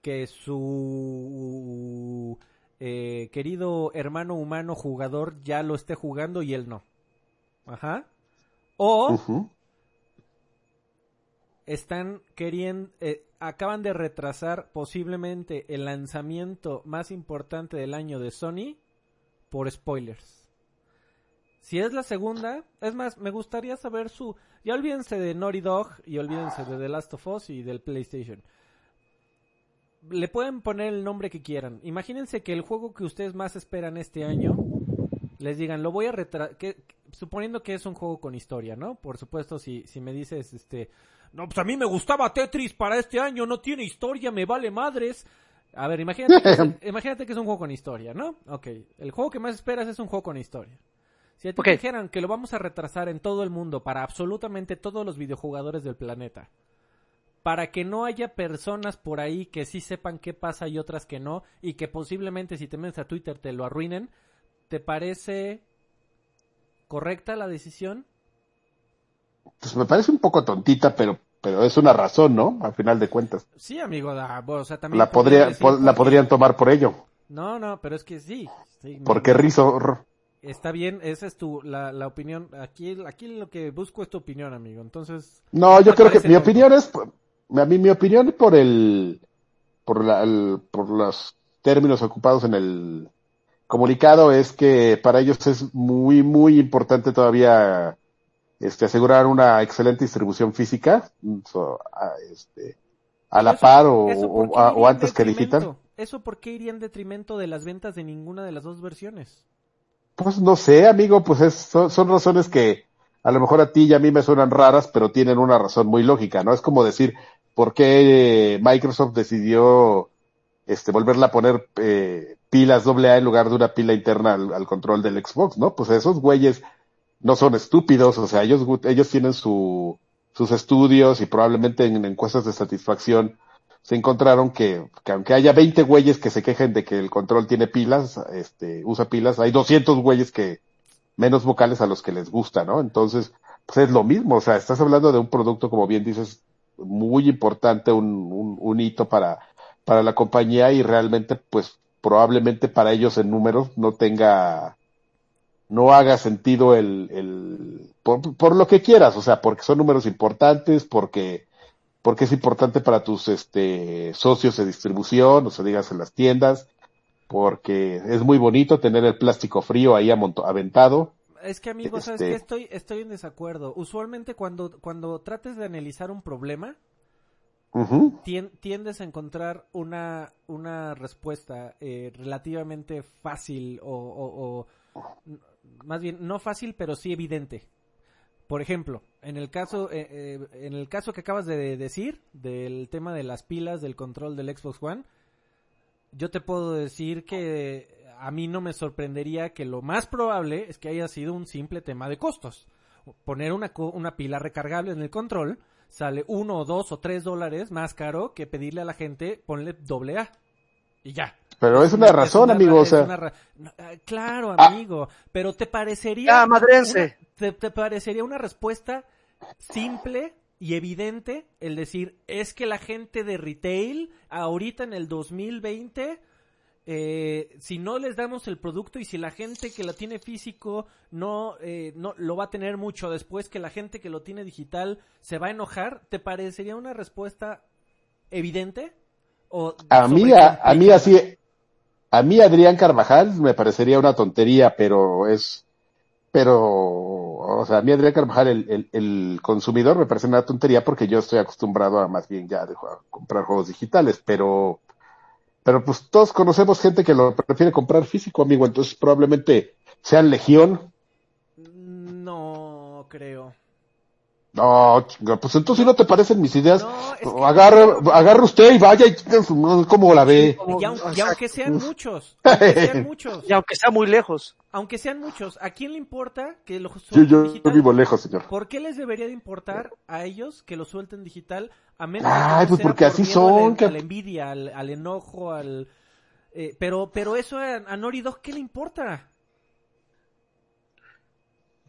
que su eh, querido hermano humano jugador ya lo esté jugando y él no. Ajá. O uh -huh. están queriendo, eh, acaban de retrasar posiblemente el lanzamiento más importante del año de Sony por spoilers. Si es la segunda, es más, me gustaría saber su, ya olvídense de Naughty Dog y olvídense de The Last of Us y del PlayStation. Le pueden poner el nombre que quieran. Imagínense que el juego que ustedes más esperan este año les digan, lo voy a retrasar, suponiendo que es un juego con historia, ¿no? Por supuesto, si, si me dices, este, no, pues a mí me gustaba Tetris para este año, no tiene historia, me vale madres. A ver, imagínate que, imagínate que es un juego con historia, ¿no? Ok, el juego que más esperas es un juego con historia. Si te okay. dijeran que lo vamos a retrasar en todo el mundo para absolutamente todos los videojugadores del planeta, para que no haya personas por ahí que sí sepan qué pasa y otras que no, y que posiblemente si te metes a Twitter te lo arruinen, ¿te parece ¿Correcta la decisión? Pues me parece un poco tontita, pero pero es una razón, ¿no? Al final de cuentas. Sí, amigo, da- o sea, también La podría podría decir po- la podrían tomar por ello. No, no, pero es que sí. sí, Porque Rizo Está bien, esa es tu, la, la opinión. Aquí, aquí lo que busco es tu opinión, amigo. Entonces, No, yo creo que mi opinión es, a mí mi opinión por el, por la, el- por los términos ocupados en el comunicado es que para ellos es muy, muy importante todavía, este, asegurar una excelente distribución física, so, a, este, a la Eso- par o, ¿eso o- a- antes que digital. ¿Eso por qué iría en detrimento de las ventas de ninguna de las dos versiones? Pues no sé, amigo, pues es, son, son razones que a lo mejor a ti y a mí me suenan raras, pero tienen una razón muy lógica, ¿no? Es como decir, ¿por qué Microsoft decidió este volverla a poner eh, pilas AA en lugar de una pila interna al, al control del Xbox, ¿no? Pues esos güeyes no son estúpidos, o sea, ellos, ellos tienen su, sus estudios y probablemente en encuestas de satisfacción se encontraron que, que aunque haya 20 güeyes que se quejen de que el control tiene pilas, este, usa pilas, hay 200 güeyes que menos vocales a los que les gusta, ¿no? Entonces, pues es lo mismo, o sea, estás hablando de un producto, como bien dices, muy importante, un, un, un hito para, para la compañía y realmente, pues, probablemente para ellos en números no tenga, no haga sentido el, el, por, por lo que quieras, o sea, porque son números importantes, porque, porque es importante para tus este socios de distribución, o sea, digas en las tiendas, porque es muy bonito tener el plástico frío ahí aventado. Es que, amigo, ¿sabes Este- qué? Estoy, estoy en desacuerdo. Usualmente cuando, cuando trates de analizar un problema, tien- tiendes a encontrar una, una respuesta eh, relativamente fácil o, o- o- n- más bien no fácil pero sí evidente. Por ejemplo, en el caso eh, eh, en el caso que acabas de decir del tema de las pilas del control del Xbox One, yo te puedo decir que a mí no me sorprendería que lo más probable es que haya sido un simple tema de costos. Poner una, una pila recargable en el control sale uno o dos o tres dólares más caro que pedirle a la gente ponle doble A. Y ya. Pero es una razón, una amigo, o sea, una ah, claro, Ah. amigo, pero te parecería madrense. una- te, te parecería una respuesta simple y evidente el decir es que la gente de retail ahorita en el 2020 eh, si no les damos el producto y si la gente que lo tiene físico no, eh, no lo va a tener mucho después que la gente que lo tiene digital se va a enojar, ¿te parecería una respuesta evidente? O a mí, a, a mí así, a mí Adrián Carvajal me parecería una tontería, pero es, pero, o sea, a mí Adrián Carvajal, el, el, el consumidor me parece una tontería porque yo estoy acostumbrado a más bien ya a comprar juegos digitales, pero, pero pues todos conocemos gente que lo prefiere comprar físico, amigo, entonces probablemente sean legión. No creo. No, chinga, pues entonces si no te parecen mis ideas, No, es que- agarre, agarre usted y vaya y ¿cómo la ve? Como- Y, aun- y aunque sean muchos, aunque sean muchos, Y aunque sea muy lejos. aunque sean muchos, ¿a quién le importa que lo Yo, suelten yo digital? vivo lejos, señor. ¿Por qué les debería de importar a ellos que lo suelten digital? A menos Ay, que pues sea porque por así miedo a la- son, A que- la, envidia, al, al enojo, al... eh, pero, pero eso a, a Naughty Dog, ¿qué le importa?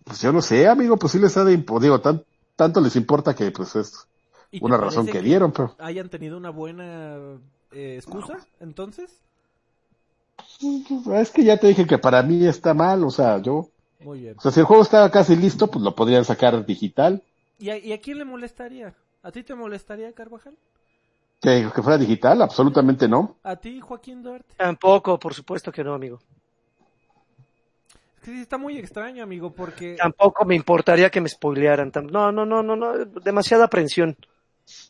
Pues yo no sé, amigo, pues sí les ha de impo- digo, tan, tanto les importa que pues es ¿Y te una razón que dieron, pero ¿Hayan tenido una buena eh, excusa, entonces? es que ya te dije que para mí está mal, o sea, yo, Muy bien. o sea, si el juego está casi listo, pues lo podrían sacar digital, ¿Y a, y a quién le molestaría? ¿A ti te molestaría, Carvajal? que, que fuera digital, absolutamente no. ¿A ti, Joaquín Duarte? Tampoco, por supuesto que no, amigo. Sí, está muy extraño, amigo, porque Tampoco me importaría que me spoilearan. No, no, no, no, no. Demasiada aprensión.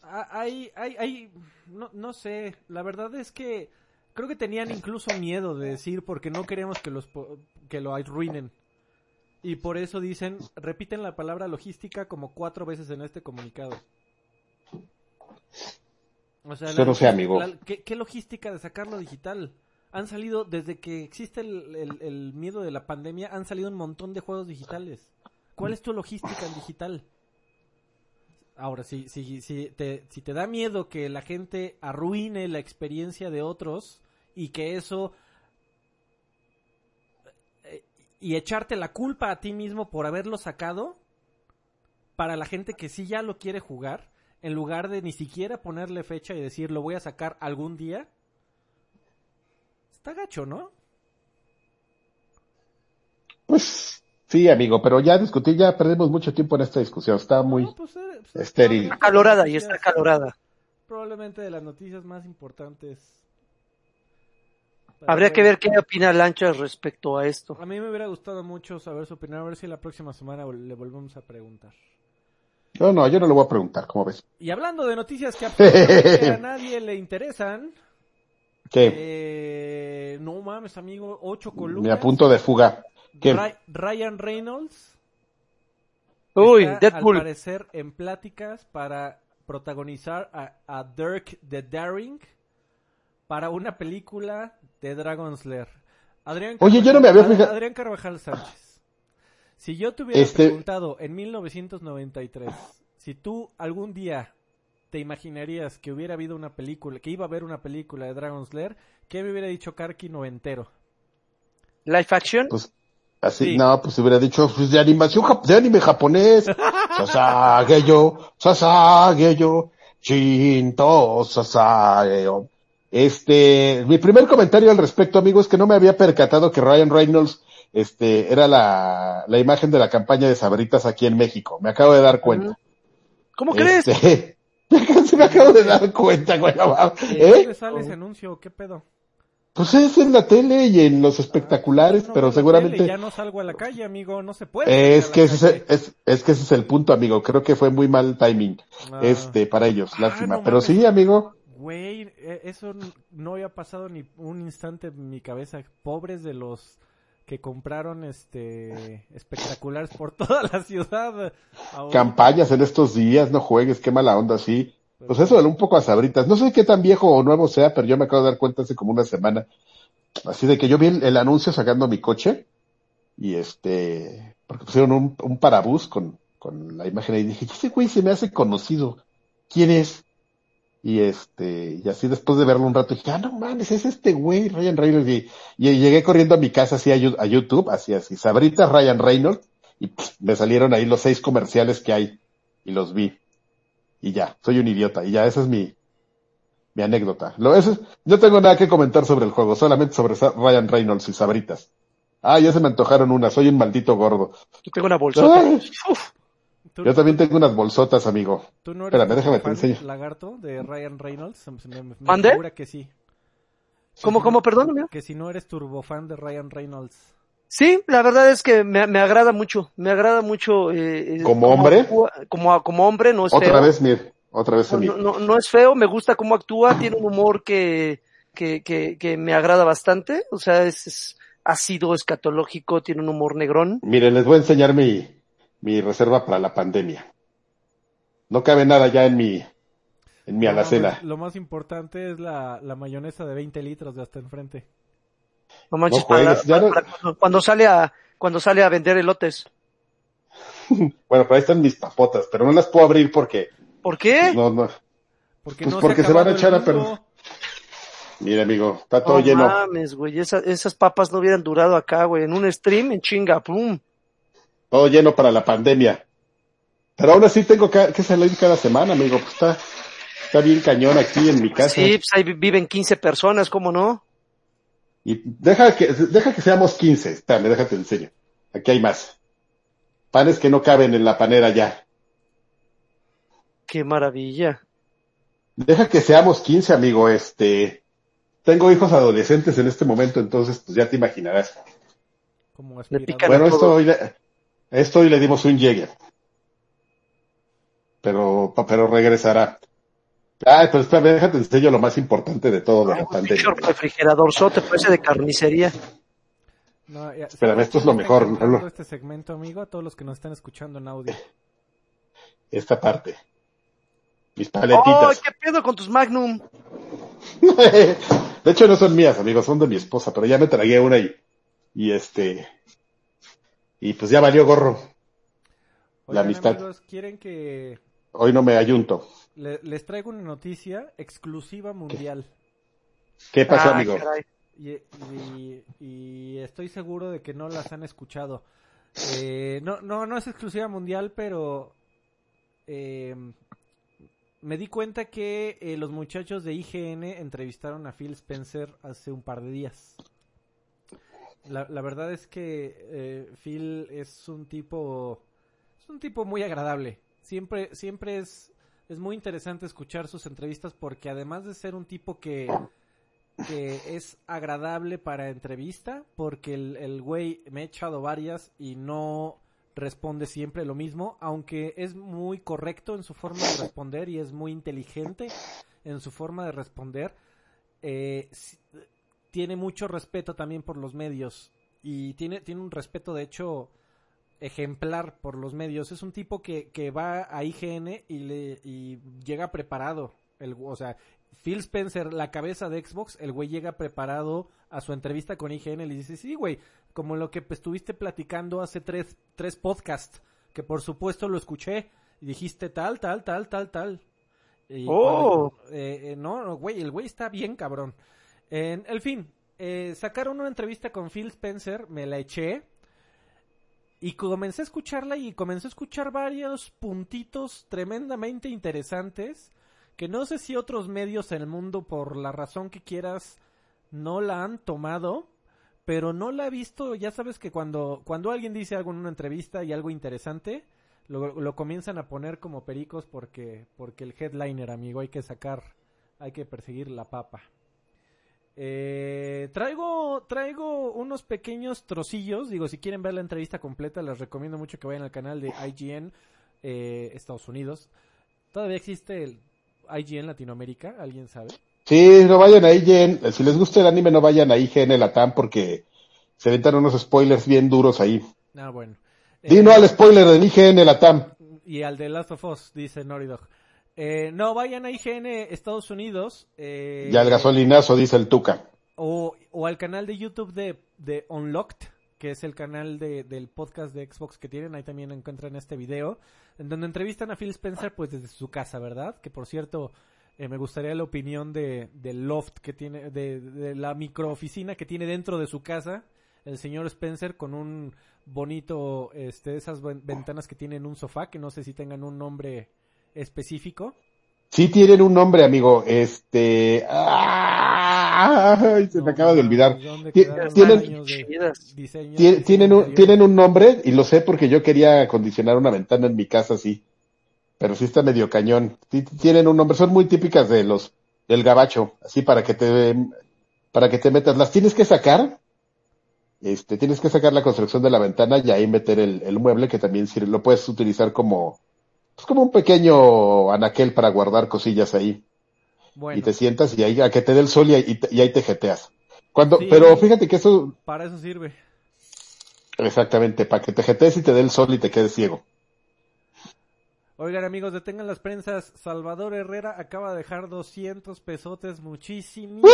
ha- hay, hay, hay, no, no sé, la verdad es que creo que tenían incluso miedo de decir porque no queremos que los po- que lo arruinen. Y por eso dicen, repiten la palabra logística como cuatro veces en este comunicado. O sea, Yo no sé, amigo. la- ¿qué, qué logística de sacarlo digital? Han salido, desde que existe el, miedo de la pandemia, han salido un montón de juegos digitales. ¿Cuál es tu logística en digital? Ahora, si, si, si, te, si te da miedo que la gente arruine la experiencia de otros y que eso... eh, y echarte la culpa a ti mismo por haberlo sacado para la gente que sí ya lo quiere jugar, en lugar de ni siquiera ponerle fecha y decir lo voy a sacar algún día. Está gacho, ¿no? Pues sí, amigo, pero ya discutí, ya perdimos mucho tiempo en esta discusión. Está muy... No, pues, eh, pues, estéril. las Acalorada y está acalorada. Probablemente de las noticias más importantes. Habría que ver qué opina Lanchas respecto a esto. A mí me hubiera gustado mucho saber su opinión, a ver si la próxima semana le volvemos a preguntar. No, no, yo no le voy a preguntar, ¿cómo ves? Y hablando de noticias que a nadie le interesan, ¿Qué? eh, no mames, amigo, ocho columnas. Me apunto de fuga. ¿Qué? Ry- Ryan Reynolds Uy, está, al Deadpool. parecer en pláticas para protagonizar a, a Dirk the Daring para una película de Dragon Slayer. Adrián Oye, yo no me había Ad- fijado- Adrián Carvajal Sánchez. Si yo te hubiera Este- preguntado en 1993 si tú algún día te imaginarías que hubiera habido una película, que iba a haber una película de Dragon Slayer, ¿qué me hubiera dicho Karki noventero? Live action. Pues así, Sí. no, pues hubiera dicho, pues de animación, de anime japonés. Sasageyo, Sasageyo, Shinto, Sasageyo. Este, mi primer comentario al respecto, amigo, es que no me había percatado que Ryan Reynolds, este, era la, la imagen de la campaña de Sabritas aquí en México. Me acabo de dar cuenta. ¿Cómo crees? Se me acabo de dar cuenta, güey, no mames. ¿De ¿Eh? dónde sale ese anuncio? ¿Qué pedo? Pues es en la tele y en los espectaculares, No pero la seguramente... tele, ya no salgo a la calle, amigo, no se puede. Es que, ese es, es, es que ese es el punto, amigo. Creo que fue muy mal timing, Ah. este, para ellos, Ah, lástima. no Pero mames. sí, amigo. Güey, eh, eso no había pasado ni un instante en mi cabeza. Pobres de los que compraron este espectaculares por toda la ciudad. Campañas en estos días, no juegues, qué mala onda, sí. Pues eso, un poco a sabritas. No sé qué tan viejo o nuevo sea, pero yo me acabo de dar cuenta hace como una semana. Así de que yo vi el, el anuncio sacando mi coche y este, porque pusieron un, un parabús con, con la imagen ahí y dije, ese güey se me hace conocido. ¿Quién es? Y este, y así después de verlo un rato dije, ah, no mames, es este güey, Ryan Reynolds. Y, y llegué corriendo a mi casa así a, YouTube, así así, Sabritas Ryan Reynolds, y pff, me salieron ahí los seis comerciales que hay, y los vi. Y ya, soy un idiota, y ya, esa es mi, mi anécdota. Lo, eso es- no tengo nada que comentar sobre el juego, solamente sobre Ryan Reynolds y Sabritas. Ah, ya se me antojaron una, soy un maldito gordo. Yo tengo una bolsota. Uf, ¿Tú, yo también tengo unas bolsotas, amigo. tú no eres espérame, déjame te enseño. lagarto de Ryan Reynolds? Me- me- ¿Mande? que sí. ¿Cómo, cómo, perdón, amigo? Que si no eres turbofan de Ryan Reynolds. Sí, la verdad es que me, me agrada mucho, me agrada mucho. Eh, eh, ¿Como hombre? como, como hombre, no es Otra feo. vez, Mir, otra vez, no, no, no es feo, me gusta cómo actúa, tiene un humor que, que, que, que me agrada bastante. O sea, es, es ácido, escatológico, tiene un humor negrón. Miren, les voy a enseñar mi, mi reserva para la pandemia. No cabe nada ya en mi, en mi No, alacena. Lo más importante es la, la mayonesa de 20 litros de hasta enfrente. No manches, No para juegues, para cuando, cuando sale a, cuando sale a vender elotes. Bueno, pero ahí están mis papotas, pero no las puedo abrir porque, ¿Por qué? no, no. Porque Pues no porque se van a echar a perder. Mira, amigo, está todo No lleno. mames, güey, esa- esas papas no hubieran durado acá, güey, en un stream, en chinga, pum. Todo lleno para la pandemia. Pero aún así tengo que salir cada semana, amigo. Pues está, está bien cañón aquí en mi casa. Sí, pues ahí vi- viven 15 personas, ¿cómo no? Y deja que, deja que seamos 15. Espérame, déjate en serio. Aquí hay más. Panes que no caben en la panera ya. Qué maravilla. Deja que seamos 15, amigo. Este, tengo hijos adolescentes en este momento, entonces pues ya te imaginarás. Como Le aspirador. pican Bueno, esto hoy, esto hoy le dimos un Jäger. Pero, pero regresará. Ay, pero espérame, déjate enseño lo más importante de todo de la Un pandemia. refrigerador sote, parece de carnicería. No, ya- Espérame, ¿sabes esto es lo mejor, ¿no? Este segmento, amigo, a todos los que nos están escuchando en audio. Esta parte. Mis ¡Oh, paletitas. qué pedo con tus Magnum! de hecho, no son mías, amigos, son de mi esposa, pero ya me tragué una y, y este, y pues ya valió gorro. La Oigan, amistad. amigos, quieren que Hoy no me ayunto. le- les traigo una noticia exclusiva mundial. ¿Qué pasó, Ah, amigo? caray. y, y- y estoy seguro de que no las han escuchado. Eh, no, no, no es exclusiva mundial, pero eh, me di cuenta que eh, los muchachos de IGN entrevistaron a Phil Spencer hace un par de días. La, verdad es que eh, Phil es un tipo es un tipo muy agradable. Siempre siempre es es muy interesante escuchar sus entrevistas porque además de ser un tipo que que es agradable para entrevista porque el, el güey me ha echado varias y no responde siempre lo mismo, aunque es muy correcto en su forma de responder y es muy inteligente en su forma de responder. eh, tiene mucho respeto también por los medios y tiene, tiene un respeto de hecho ejemplar por los medios. Es un tipo que, que va a IGN y, le, y llega preparado. El, o sea, Phil Spencer, la cabeza de Xbox, el güey llega preparado a su entrevista con IGN y le dice, sí, güey, como lo que pues, estuviste platicando hace tres, tres podcasts, que por supuesto lo escuché, y dijiste tal, tal, tal, tal, tal. Y, Oh. eh, eh, no, no, güey, el güey está bien cabrón. En el fin, eh, sacaron una entrevista con Phil Spencer, me la eché. Y comencé a escucharla y comencé a escuchar varios puntitos tremendamente interesantes que no sé si otros medios en el mundo, por la razón que quieras, no la han tomado, pero no la he visto. Ya sabes que cuando, cuando alguien dice algo en una entrevista y algo interesante, lo, lo comienzan a poner como pericos porque, porque el headliner, amigo, hay que sacar, hay que perseguir la papa. Eh, traigo, traigo unos pequeños trocillos. Digo, si quieren ver la entrevista completa, les recomiendo mucho que vayan al canal de IGN eh, Estados Unidos. Todavía existe el IGN Latinoamérica, ¿alguien sabe? Sí, no vayan a IGN. Si les gusta el anime, no vayan a IGN Latam porque se aventan unos spoilers bien duros ahí. Ah, bueno. Di Eh, al spoiler del IGN Latam. y al de Last of Us, dice Naughty Dog. Eh, no, vayan a IGN Estados Unidos. Eh, Ya el gasolinazo, dice el Tuca. O, o al canal de YouTube de, de Unlocked, que es el canal de, del podcast de Xbox que tienen. Ahí también encuentran este video. En donde entrevistan a Phil Spencer, pues desde su casa, ¿verdad? Que por cierto, eh, me gustaría la opinión de, del loft que tiene, de, de la microoficina que tiene dentro de su casa. El señor Spencer con un bonito, este, esas ven- ventanas que tienen un sofá, que no sé si tengan un nombre específico. Sí tienen un nombre, amigo. Este... ¡Ay! Se me acaba de olvidar. ¿dónde Ti- quedaron tienen- de Tienen un, tienen un nombre y lo sé porque yo quería acondicionar una ventana en mi casa así. Pero sí está medio cañón. Sí, tienen un nombre. Son muy típicas de los, del gabacho. Así para que te, para que te metas. Las tienes que sacar. Este, tienes que sacar la construcción de la ventana y ahí meter el, el mueble que también sirve. Lo puedes utilizar como, pues como un pequeño anaquel para guardar cosillas ahí. Bueno, Y te sientas y ahí a que te dé el sol y, ahí- y te- y ahí te jeteas. Cuando, Sí. pero fíjate que eso, para eso sirve. exactamente, para que te jetees y te dé el sol y te quedes ciego. Oigan amigos, detengan las prensas. Salvador Herrera acaba de dejar 200 pesotes. Muchísimas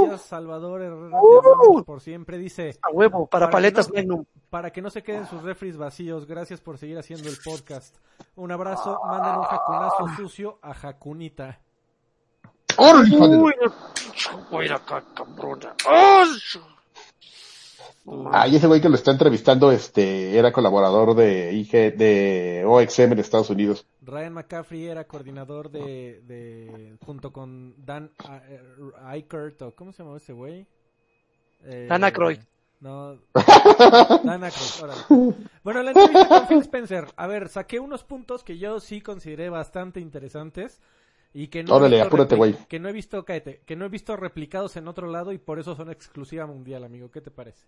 gracias, Salvador Herrera. Amamos por siempre. Dice, A huevo, para, Para paletas que no- para que no se queden sus refris vacíos, gracias por seguir haciendo el podcast. Un abrazo, manden un jacunazo sucio a Jacunita. ¡Órale, hijo de- Uy, no, pinche güey, acá, cabrona. ¡Ay! Ah, y ese güey que lo está entrevistando, este, era colaborador de IG, de OXM en Estados Unidos. Ryan McCaffrey era coordinador de, de junto con Dan eh, Eichert, o ¿cómo se llamaba ese güey? Eh, Dan Aykroyd. No, Dan Aykroyd, órale. Bueno, la entrevista con Phil Spencer. A ver, saqué unos puntos que yo sí consideré bastante interesantes y que no Órale, he visto apúrate, güey. Que no he visto, cállate, que no he visto replicados en otro lado y por eso son exclusiva mundial, amigo. ¿Qué te parece?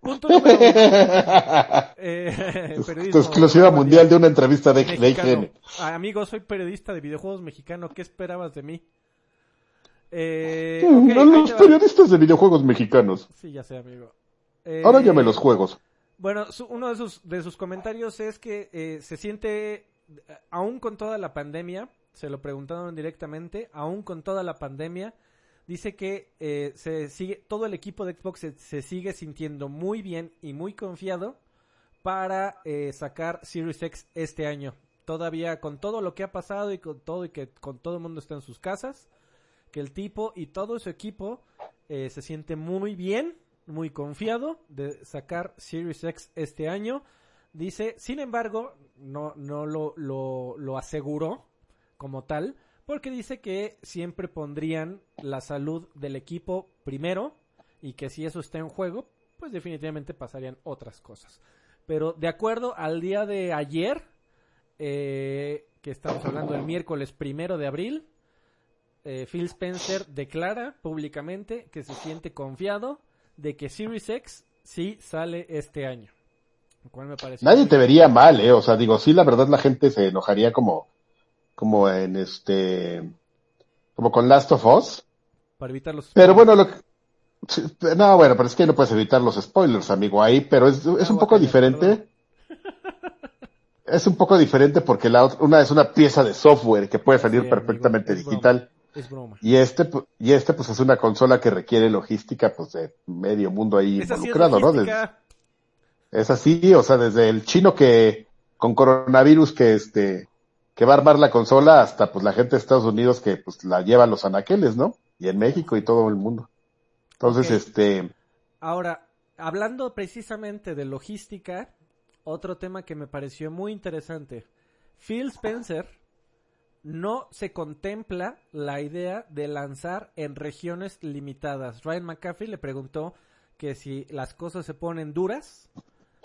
Punto número. Eh, Tu exclusiva mundial de una entrevista de, de. IGN. Ah, amigo, soy periodista de videojuegos mexicano. ¿Qué esperabas de mí? Eh, Mm, ok, no, los periodistas de videojuegos mexicanos. Sí, ya sé, amigo. Eh, Ahora llame los juegos. Bueno, su- uno de sus, de sus comentarios es que eh, se siente, eh, aún con toda la pandemia, se lo preguntaron directamente, aún con toda la pandemia, dice que eh, se sigue, todo el equipo de Xbox se, sigue sintiendo muy bien y muy confiado para eh, sacar Series X este año. Todavía con todo lo que ha pasado y con todo y que con todo el mundo está en sus casas, que el tipo y todo su equipo eh, se siente muy bien, muy confiado de sacar Series X este año. Dice, sin embargo, no, no lo, lo, lo aseguró como tal, porque dice que siempre pondrían la salud del equipo primero y que si eso está en juego, pues definitivamente pasarían otras cosas. Pero de acuerdo al día de ayer, eh, que estamos hablando el miércoles primero de abril, eh, Phil Spencer declara públicamente que se siente confiado de que Series X sí sale este año. Lo cual me parece Nadie te vería mal, eh, o sea, digo, sí, la verdad la gente se enojaría como, como en este, como con Last of Us, para evitar los pero bueno, lo que, no, bueno, pero es que no puedes evitar los spoilers, amigo, ahí, pero es, es un Ah, poco guácala, diferente. Es un poco diferente porque la otra, una es una pieza de software que puede salir Sí, perfectamente digital. es broma. Y este, y este pues es una consola que requiere logística pues de medio mundo ahí Esa sí es involucrado, ¿no? Desde- es así, o sea, desde el chino que, con coronavirus que este, que va a armar la consola hasta pues la gente de Estados Unidos que pues la lleva a los anaqueles, ¿no? Y en México y todo el mundo. Entonces, este, Ahora, hablando precisamente de logística, otro tema que me pareció muy interesante. Phil Spencer no se contempla la idea de lanzar en regiones limitadas. Ryan McCaffrey le preguntó que si las cosas se ponen duras,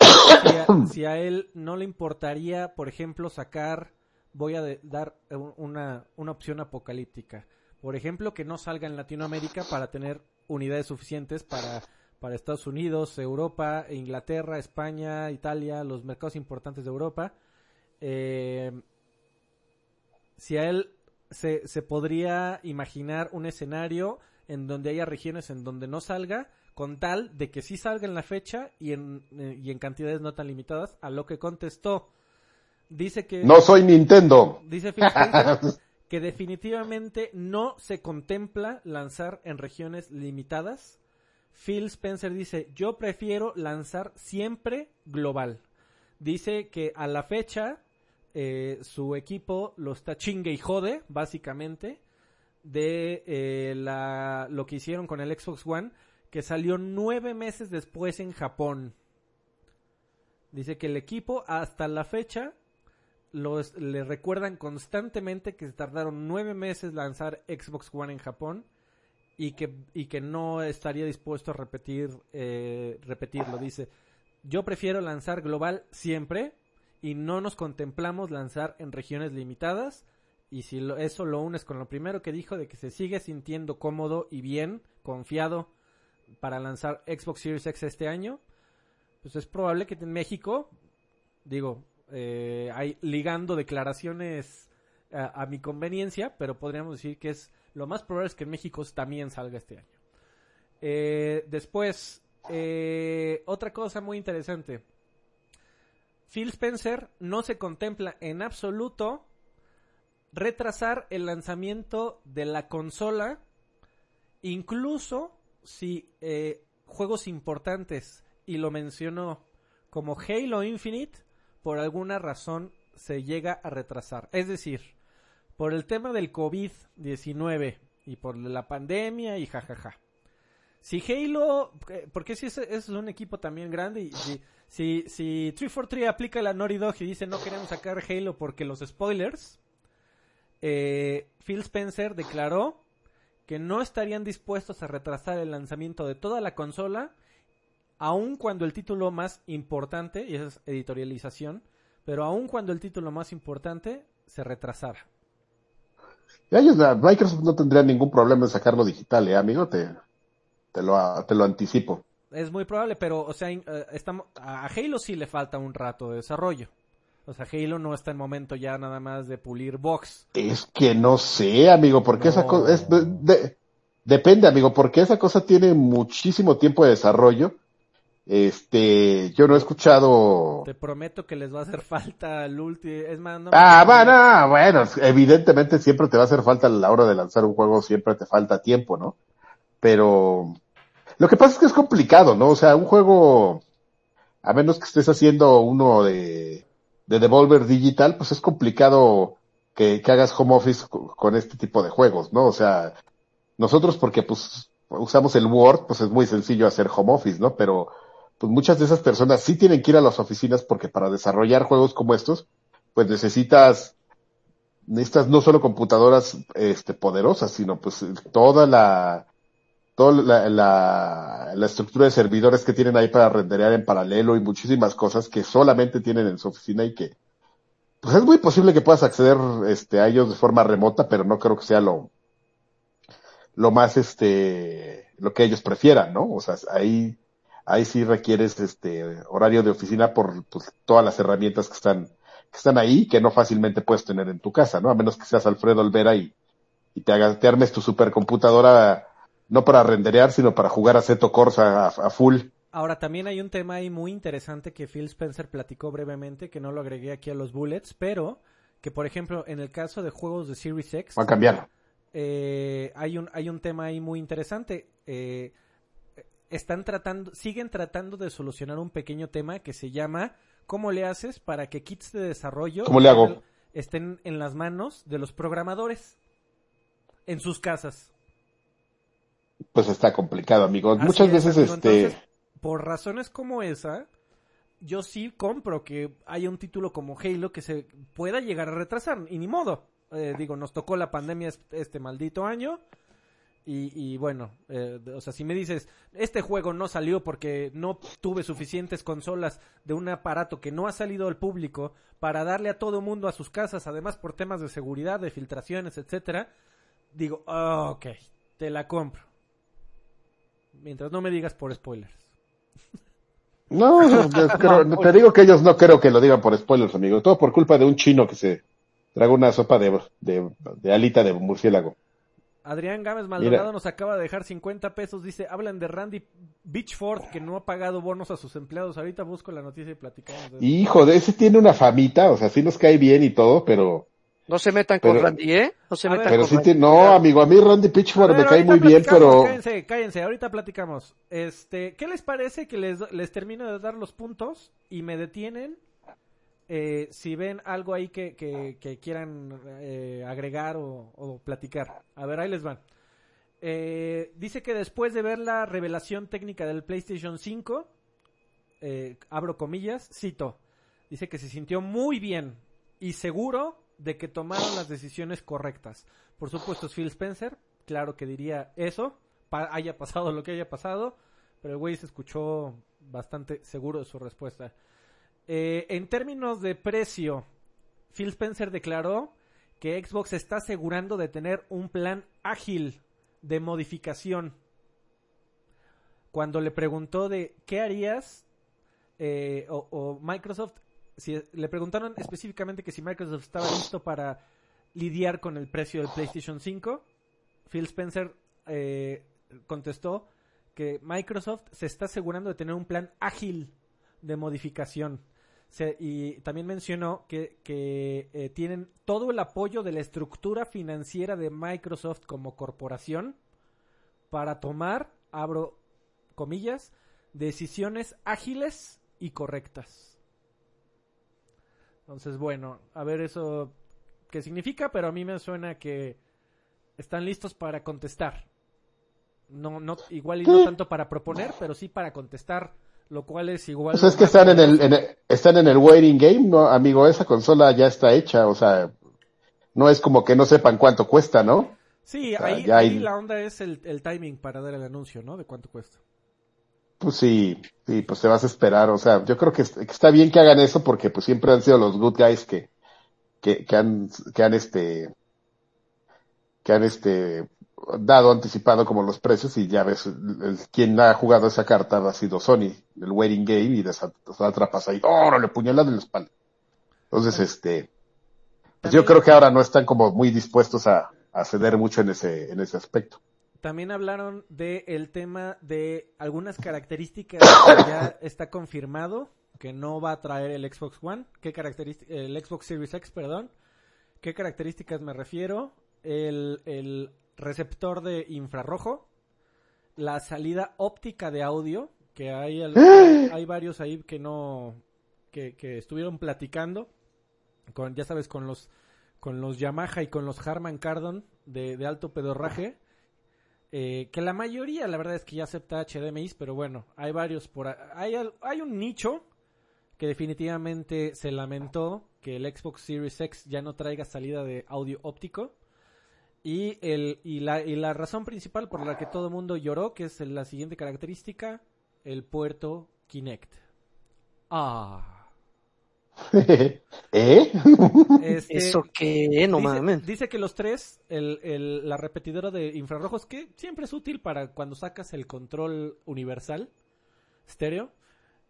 si a, si a él no le importaría, por ejemplo, sacar, voy a dar un- una, una opción apocalíptica. Por ejemplo, que no salga en Latinoamérica para tener unidades suficientes para, para Estados Unidos, Europa, Inglaterra, España, Italia, los mercados importantes de Europa. Eh, si a él se, se podría imaginar un escenario en donde haya regiones en donde no salga, con tal de que sí salga en la fecha y en, eh, y en cantidades no tan limitadas, a lo que contestó. Dice que... no soy Nintendo. Dice Phil Spencer que definitivamente no se contempla lanzar en regiones limitadas. Phil Spencer dice, yo prefiero lanzar siempre global. Dice que a la fecha eh, su equipo lo está chingue y jode, básicamente, de eh, la, lo que hicieron con el Xbox One, que salió nueve meses después en Japón. Dice que el equipo hasta la fecha los, le recuerdan constantemente que se tardaron nueve meses lanzar Xbox One en Japón y que, y que no estaría dispuesto a repetir, eh, repetirlo. Dice, yo prefiero lanzar global siempre y no nos contemplamos lanzar en regiones limitadas. Y si lo- eso lo unes con lo primero que dijo de que se sigue sintiendo cómodo y bien, confiado para lanzar Xbox Series X este año, pues es probable que en México, digo, eh, ligando declaraciones a, mi conveniencia, pero podríamos decir que es lo más probable es que en México también salga este año. Eh, después, eh, otra cosa muy interesante. Phil Spencer no se contempla en absoluto retrasar el lanzamiento de la consola, incluso si juegos importantes, y lo mencionó como Halo Infinite, por alguna razón se llega a retrasar. Es decir, por el tema del COVID-19 y por la pandemia y jajaja. Si Halo, eh, porque si es, es un equipo también grande y si, si, si 343 aplica la Naughty Dog y dice no queremos sacar Halo porque los spoilers, eh, Phil Spencer declaró que no estarían dispuestos a retrasar el lanzamiento de toda la consola, aun cuando el título más importante, y esa es editorialización, pero aun cuando el título más importante se retrasara. Microsoft no tendría ningún problema en sacarlo digital, ¿eh, amigo? Te, te lo, te lo anticipo. Es muy probable, pero, o sea, eh, estamos, a Halo sí le falta un rato de desarrollo. O sea, Halo no está en momento ya nada más de pulir box. Es que no sé, amigo, porque esa cosa es de- de- depende, amigo, porque esa cosa tiene muchísimo tiempo de desarrollo. Este, yo no he escuchado. Te prometo que les va a hacer falta el último. Es más, no. Ah, bueno, bueno, evidentemente siempre te va a hacer falta a la hora de lanzar un juego, siempre te falta tiempo, ¿no? Pero lo que pasa es que es complicado, ¿no? O sea, un juego, a menos que estés haciendo uno de, de Devolver Digital, pues es complicado que, que hagas home office co- con este tipo de juegos, ¿no? O sea, nosotros porque pues usamos el Word, pues es muy sencillo hacer home office, ¿no? Pero pues muchas de esas personas sí tienen que ir a las oficinas porque para desarrollar juegos como estos, pues necesitas necesitas no solo computadoras este poderosas, sino pues toda la toda la, la, la, estructura de servidores que tienen ahí para renderear en paralelo y muchísimas cosas que solamente tienen en su oficina y que pues es muy posible que puedas acceder este a ellos de forma remota, pero no creo que sea lo lo más este lo que ellos prefieran, ¿no? O sea, ahí ahí sí requieres este horario de oficina por pues, todas las herramientas que están que están ahí que no fácilmente puedes tener en tu casa, ¿no? A menos que seas Alfredo Olvera y, y te hagas te armes tu supercomputadora no para renderear, sino para jugar a Seto Corsa a, a, full. Ahora, también hay un tema ahí muy interesante que Phil Spencer platicó brevemente, que no lo agregué aquí a los bullets, pero que, por ejemplo, en el caso de juegos de Series X... Va a cambiar. Eh, hay, un, hay un tema ahí muy interesante. Eh, están tratando, siguen tratando de solucionar un pequeño tema que se llama ¿Cómo le haces para que kits de desarrollo ¿Cómo le hago? estén en las manos de los programadores en sus casas? pues está complicado, amigo. Así Muchas es, veces amigo. este Entonces, por razones como esa, yo sí compro que haya un título como Halo que se pueda llegar a retrasar y ni modo. Eh, digo, nos tocó la pandemia este maldito año. Y, y bueno, eh, o sea, si me dices, este juego no salió porque no tuve suficientes consolas de un aparato que no ha salido al público para darle a todo mundo a sus casas, además por temas de seguridad, de filtraciones, etcétera, digo, oh, ok, te la compro. Mientras no me digas por spoilers. No, creo, te digo que ellos no creo que lo digan por spoilers, amigo. Todo por culpa de un chino que se traga una sopa de, de, de alita de murciélago. Adrián Gámez Maldonado Mira. nos acaba de dejar 50 pesos. Dice, hablan de Randy Beachford que no ha pagado bonos a sus empleados. Ahorita busco la noticia y platicamos. De Hijo, de ese tiene una famita, o sea, sí nos cae bien y todo, pero... No se metan pero, con Randy, ¿eh? No se metan pero con sí Randy. Te, no, amigo, a mí Randy Pitchford me cae muy bien, pero... Cállense, cállense, ahorita platicamos. Este, ¿qué les parece que les, les termino de dar los puntos y me detienen eh, si ven algo ahí que, que, que quieran eh, agregar o, o, platicar? A ver, ahí les van. Eh, dice que después de ver la revelación técnica del PlayStation 5, eh, abro comillas, cito, dice que se sintió muy bien y seguro de que tomaron las decisiones correctas. Por supuesto, es Phil Spencer, claro que diría eso, pa haya pasado lo que haya pasado, pero el güey se escuchó bastante seguro de su respuesta. Eh, en términos de precio, Phil Spencer declaró que Xbox está asegurando de tener un plan ágil de modificación. Cuando le preguntó de qué harías, eh, o, Microsoft, si le preguntaron específicamente que si Microsoft estaba listo para lidiar con el precio del PlayStation 5, Phil Spencer eh, contestó que Microsoft se está asegurando de tener un plan ágil de modificación. Se, y también mencionó que, que eh, tienen todo el apoyo de la estructura financiera de Microsoft como corporación para tomar, abro comillas, decisiones ágiles y correctas. Entonces, bueno, a ver eso qué significa, pero a mí me suena que están listos para contestar. No, no, igual y no tanto para proponer, pero sí para contestar lo cual es igual. O sea, es que están en el, en el, están en el waiting game, ¿no? Amigo, esa consola ya está hecha, o sea, no es como que no sepan cuánto cuesta, ¿no? Sí, o sea, ahí, ahí hay... la onda es el, el, timing para dar el anuncio, ¿no? De cuánto cuesta. Pues sí, sí, pues te vas a esperar, o sea, yo creo que, que está bien que hagan eso porque pues siempre han sido los good guys que, que, que han, que han este, que han este, dado anticipado como los precios y ya ves, el, quien ha jugado esa carta ha sido Sony, el waiting game y atrapas ahí, ¡oh, le puñalada en la espalda! Entonces, este, pues yo creo que ahora no están como muy dispuestos a, a ceder mucho en ese, en ese aspecto. También hablaron del el tema de algunas características que ya está confirmado que no va a traer el Xbox One, qué características, el Xbox Series X, perdón, qué características me refiero, el, el receptor de infrarrojo, la salida óptica de audio, que hay, hay varios ahí que no, que, que, estuvieron platicando, con, ya sabes, con los, con los Yamaha y con los Harman Kardon de, de alto pedorraje, eh, que la mayoría, la verdad es que ya acepta HDMI, pero bueno, hay varios por hay, hay un nicho que definitivamente se lamentó que el Xbox Series X ya no traiga salida de audio óptico. Y, el, y, la, y la razón principal por la que todo el mundo lloró, que es la siguiente característica, el puerto Kinect. Ah. ¿Eh? Este, ¿Eso qué? No dice, mames. dice que los tres, el, el- la repetidora de infrarrojos, que siempre es útil para cuando sacas el control universal, estéreo,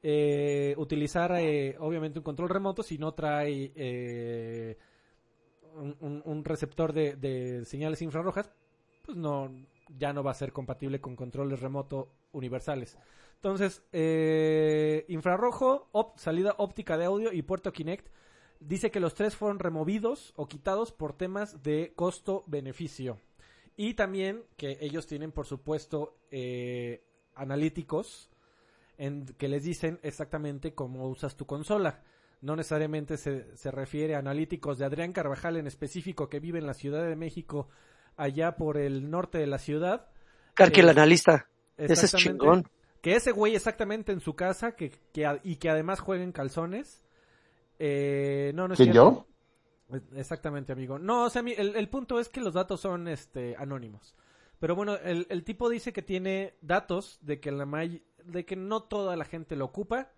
eh, utilizar eh, obviamente un control remoto si no trae eh, un, receptor de, señales infrarrojas, pues no, ya no va a ser compatible con controles remoto universales. Entonces, eh, infrarrojo, salida óptica de audio y puerto Kinect. Dice que los tres fueron removidos o quitados por temas de costo-beneficio. Y también que ellos tienen, por supuesto, eh, analíticos que les dicen exactamente cómo usas tu consola. No necesariamente se, se refiere a analíticos de Adrián Carvajal en específico que vive en la Ciudad de México, allá por el norte de la ciudad. Carque el Eh, analista. Ese es Exactamente. chingón. Que ese güey exactamente en su casa que, que y que además juega en calzones. Eh, no, no es ¿Quién yo? Exactamente, amigo. No, o sea, mi- el, el punto es que los datos son este anónimos. Pero bueno, el, el tipo dice que tiene datos de que la may- de que no toda la gente lo ocupa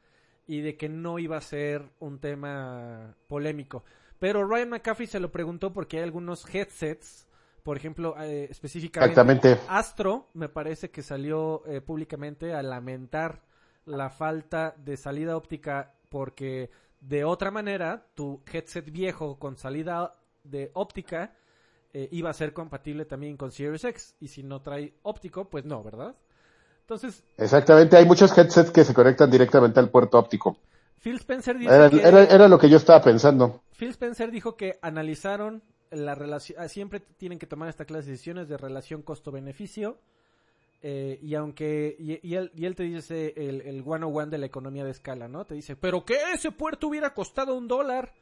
y de que no iba a ser un tema polémico. Pero Ryan McAfee se lo preguntó porque hay algunos headsets, por ejemplo, eh, específicamente Exactamente. Astro me parece que salió eh, públicamente a lamentar la falta de salida óptica porque de otra manera tu headset viejo con salida de óptica eh, iba a ser compatible también con Series X y si no trae óptico pues no, ¿verdad? Entonces Exactamente. Hay muchos headsets que se conectan directamente al puerto óptico. Phil Spencer dice Era, que era, era lo que yo estaba pensando. Phil Spencer dijo que analizaron la relación, ah, siempre tienen que tomar esta clase de decisiones de relación costo-beneficio, eh, y aunque, y, y él, y él te dice el, el 101 de la economía de escala, ¿no? Te dice, pero que ese puerto hubiera costado un dólar,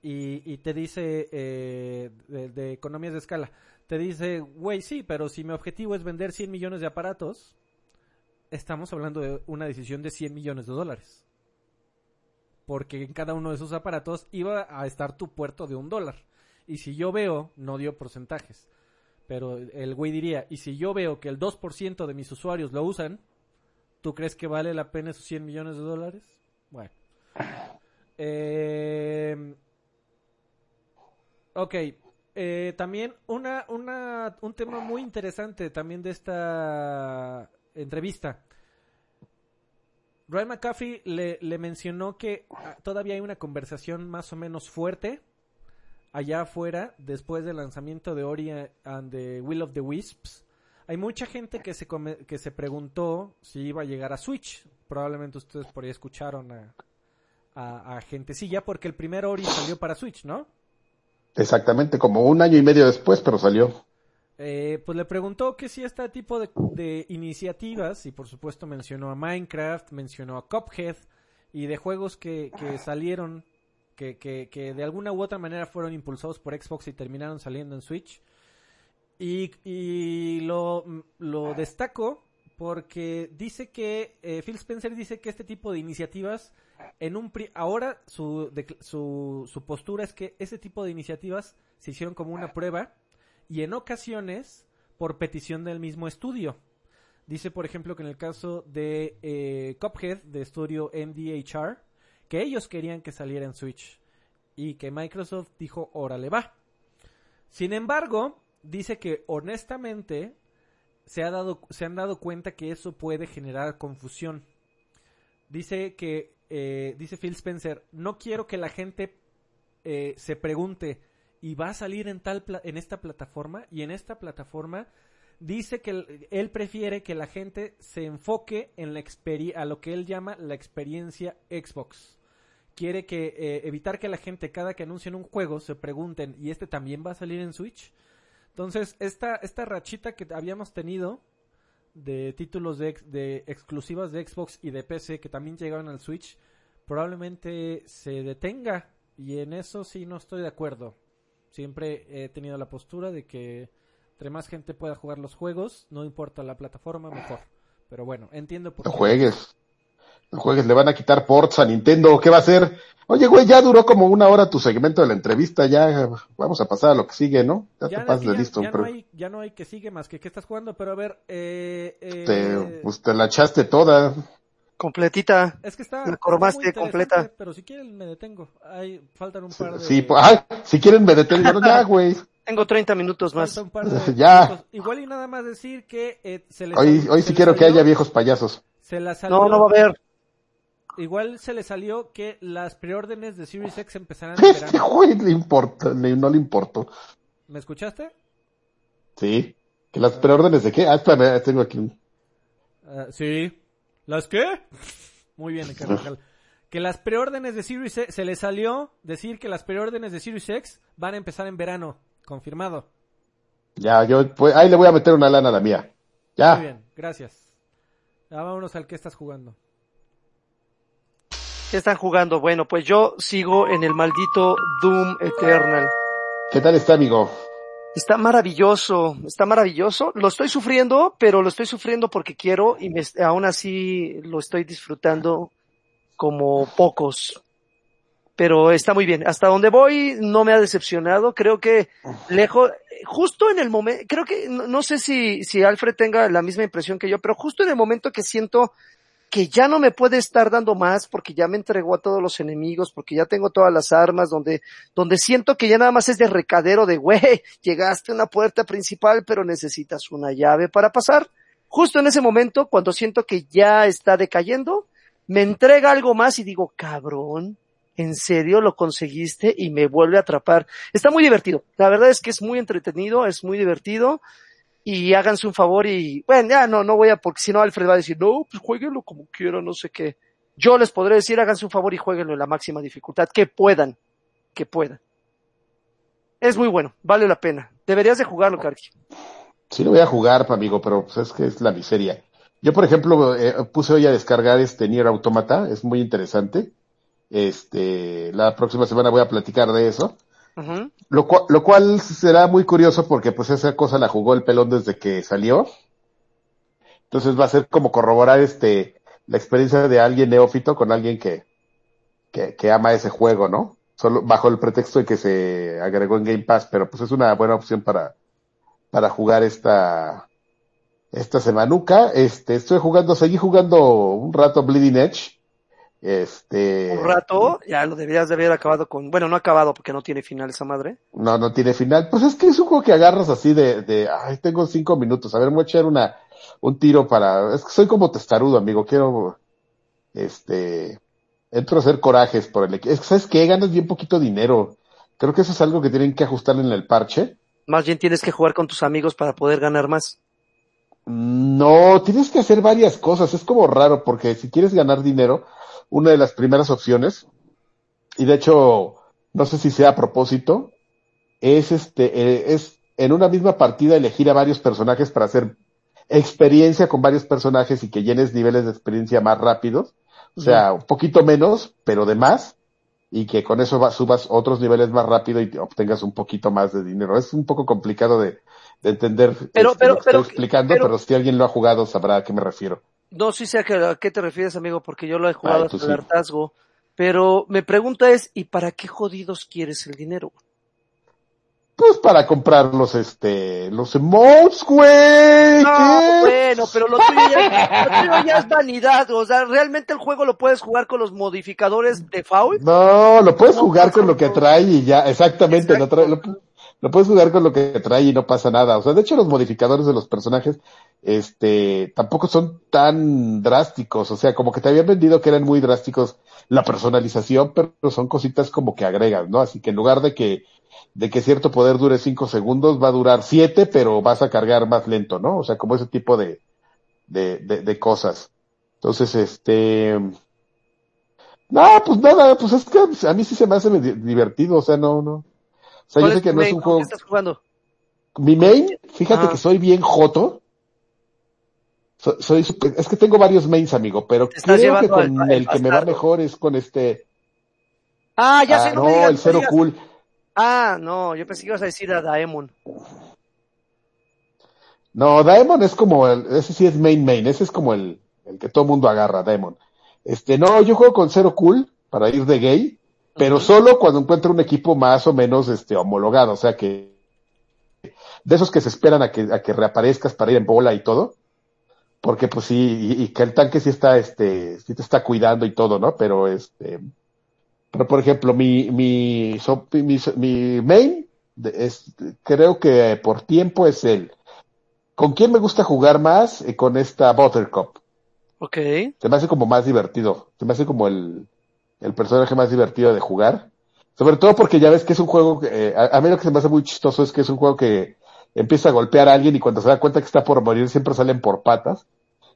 y, y te dice, eh, de, de economías de escala, te dice, güey, sí, pero si mi objetivo es vender 100 millones de aparatos, estamos hablando de una decisión de 100 millones de dólares porque en cada uno de esos aparatos iba a estar tu puerto de un dólar. Y si yo veo, no dio porcentajes, pero el güey diría, y si yo veo que el 2% de mis usuarios lo usan, ¿tú crees que vale la pena esos 100 millones de dólares? Bueno. Eh, ok. También una, una, un tema muy interesante también de esta entrevista. Ryan McAfee le, mencionó que ah, todavía hay una conversación más o menos fuerte allá afuera después del lanzamiento de Ori and the Will of the Wisps. Hay mucha gente que se, que se preguntó si iba a llegar a Switch. Probablemente ustedes por ahí escucharon a, a, a gentecilla porque el primer Ori salió para Switch, ¿no? Exactamente, como un año y medio después, pero salió. Eh, pues le preguntó que si este tipo de, de iniciativas, y por supuesto mencionó a Minecraft, mencionó a Cuphead, y de juegos que, que salieron, que, que, que de alguna u otra manera fueron impulsados por Xbox y terminaron saliendo en Switch. Y, y lo, lo destaco porque dice que, eh, Phil Spencer dice que este tipo de iniciativas, en un pri- ahora su, su, su postura es que ese tipo de iniciativas se hicieron como una prueba y en ocasiones por petición del mismo estudio. Dice, por ejemplo, que en el caso de eh, Cuphead, de estudio MDHR, que ellos querían que saliera en Switch y que Microsoft dijo, órale va. Sin embargo, dice que honestamente se, ha dado, se han dado cuenta que eso puede generar confusión. Dice que, eh, dice Phil Spencer, no quiero que la gente eh, se pregunte, ¿y va a salir en, tal pla- en esta plataforma? Y en esta plataforma dice que él, prefiere que la gente se enfoque en la a lo que él llama la experiencia Xbox. Quiere que eh, evitar que la gente cada que anuncien un juego se pregunten, ¿y este también va a salir en Switch? Entonces, esta, esta rachita que habíamos tenido de títulos de, de exclusivas de Xbox y de PC que también llegaron al Switch, probablemente se detenga. Y en eso sí no estoy de acuerdo. Siempre he tenido la postura de que Entre más gente pueda jugar los juegos, no importa la plataforma, mejor. Pero bueno, entiendo por No qué. juegues. No juegues, le van a quitar ports a Nintendo. ¿Qué va a hacer? Oye, güey, ya duró como una hora tu segmento de la entrevista. Ya vamos a pasar a lo que sigue, ¿no? Ya, Ya, te pasas ya- de listo. ya pero no hay, ya no hay que sigue más que qué estás jugando, pero a ver, eh, eh, te, pues, te la echaste toda. Completita. es que está, la cormaste completa. pero si quieren me detengo. Hay, faltan un par de... Sí, pues, ay, si quieren me detengo. Ya, güey. Tengo 30 minutos más. falta un par de Ya. minutos. Igual y nada más decir que eh, se les Hoy, hoy se sí les quiero que haya viejos payasos. Se la salió, No, no va a haber. Igual se le salió que las preórdenes de Series X empezarán en Este güey le importa, no le importó. ¿Me escuchaste? Sí. ¿Que las preórdenes de qué? Ah, espérame, tengo aquí un... Ah, sí. ¿Las qué? Muy bien, Carvajal. Que las preórdenes de Series X, se le salió decir que las preórdenes de Series X van a empezar en verano. Confirmado. Ya, yo, pues, ahí le voy a meter una lana a la mía. Ya. Muy bien, gracias. Ya vámonos al que estás jugando. ¿Qué están jugando? Bueno, pues yo sigo en el maldito Doom Eternal. ¿Qué tal está, amigo? Está maravilloso, está maravilloso. Lo estoy sufriendo, pero lo estoy sufriendo porque quiero y me, aún así lo estoy disfrutando como pocos. Pero está muy bien. Hasta donde voy no me ha decepcionado. Creo que lejos, justo en el momento, creo que, no, no sé si, si Alfred tenga la misma impresión que yo, pero justo en el momento que siento que ya no me puede estar dando más porque ya me entregó a todos los enemigos, porque ya tengo todas las armas, donde, donde siento que ya nada más es de recadero de, güey, llegaste a una puerta principal, pero necesitas una llave para pasar. Justo en ese momento, cuando siento que ya está decayendo, me entrega algo más y digo, cabrón, ¿en serio lo conseguiste? Y me vuelve a atrapar. Está muy divertido. La verdad es que es muy entretenido, es muy divertido y háganse un favor y, bueno, ya no, no voy a, porque si no Alfred va a decir, no, pues jueguenlo como quieran, no sé qué. Yo les podré decir, háganse un favor y jueguenlo en la máxima dificultad, que puedan, que puedan. Es muy bueno, vale la pena. Deberías de jugarlo, Karki. Sí lo voy a jugar, amigo, pero pues es que es la miseria. Yo, por ejemplo, eh, puse hoy a descargar este Nier Automata, es muy interesante. Este, la próxima semana voy a platicar de eso. Lo, cua- lo cual será muy curioso porque pues esa cosa la jugó el pelón desde que salió. Entonces va a ser como corroborar este, la experiencia de alguien neófito con alguien que, que, que ama ese juego, ¿no? Solo bajo el pretexto de que se agregó en Game Pass, pero pues es una buena opción para, para jugar esta, esta semanuca. Este, estoy jugando, seguí jugando un rato Bleeding Edge. Este. Un rato, ya lo deberías de haber acabado con, bueno, no acabado porque no tiene final esa madre. No, no tiene final. Pues es que es un juego que agarras así de, de, ay, tengo cinco minutos. A ver, me voy a echar una, un tiro para, es que soy como testarudo, amigo. Quiero, este, entro a hacer corajes por el equipo. Es que, ¿sabes qué? Ganas bien poquito dinero. Creo que eso es algo que tienen que ajustar en el parche. Más bien tienes que jugar con tus amigos para poder ganar más. No, tienes que hacer varias cosas. Es como raro porque si quieres ganar dinero, una de las primeras opciones, y de hecho, no sé si sea a propósito, es este, eh, es en una misma partida elegir a varios personajes para hacer experiencia con varios personajes y que llenes niveles de experiencia más rápidos. O sea, un poquito menos, pero de más, y que con eso va- subas otros niveles más rápido y te obtengas un poquito más de dinero. Es un poco complicado de, de entender Pero- este, pero- lo que pero- estoy explicando, pero- pero si alguien lo ha jugado sabrá a qué me refiero. No sí sé a qué, te refieres, amigo, porque yo lo he jugado tú hasta el sí. hartazgo. Pero mi pregunta es, ¿y para qué jodidos quieres el dinero? Pues para comprar los, este, los emotes, güey. No, bueno, pero lo tuyo, ya, lo tuyo ya es vanidad. O sea, realmente el juego lo puedes jugar con los modificadores default. No, lo puedes No jugar con lo que trae y ya, exactamente, lo, trae- lo, lo puedes jugar con lo que trae y no pasa nada. O sea, de hecho los modificadores de los personajes, este, tampoco son tan drásticos. O sea, como que te habían vendido que eran muy drásticos la personalización, pero son cositas como que agregas, ¿no? Así que en lugar de que, de que cierto poder dure cinco segundos, va a durar siete, pero vas a cargar más lento, ¿no? O sea, como ese tipo de, de, de, de cosas. Entonces, este, no, pues nada, pues es que a mí sí se me hace di- divertido, o sea, no, no. Sea, yo ¿Cuál sé es que tu no es main? un ¿Con juego. qué estás jugando? Mi main, fíjate Ah. que soy bien joto. So- soy, super- es que tengo varios mains, amigo, pero creo que con al el que me va mejor es con este. Ah, ya ah, sé, no, no, me digas, el no me cero digas. cool. Ah, no, yo pensé que ibas a decir a Daemon. No, Daemon es como el, ese sí es main main, ese es como el, el que todo mundo agarra, Daemon. Este, no, yo juego con Zero Cool para ir de gay, pero solo cuando encuentro un equipo más o menos, este, homologado, o sea que, de esos que se esperan a que, a que reaparezcas para ir en bola y todo, porque pues sí, y, y que el tanque sí está, este, sí te está cuidando y todo, ¿no? Pero este, pero por ejemplo, mi, mi, so- mi, mi main es, creo que por tiempo es el, ¿con quién me gusta jugar más? Eh, con esta Buttercup. Ok. Se me hace como más divertido. Se me hace como el, el personaje más divertido de jugar. Sobre todo porque ya ves que es un juego que, eh, a, a mí lo que se me hace muy chistoso es que es un juego que empieza a golpear a alguien y cuando se da cuenta que está por morir siempre salen por patas.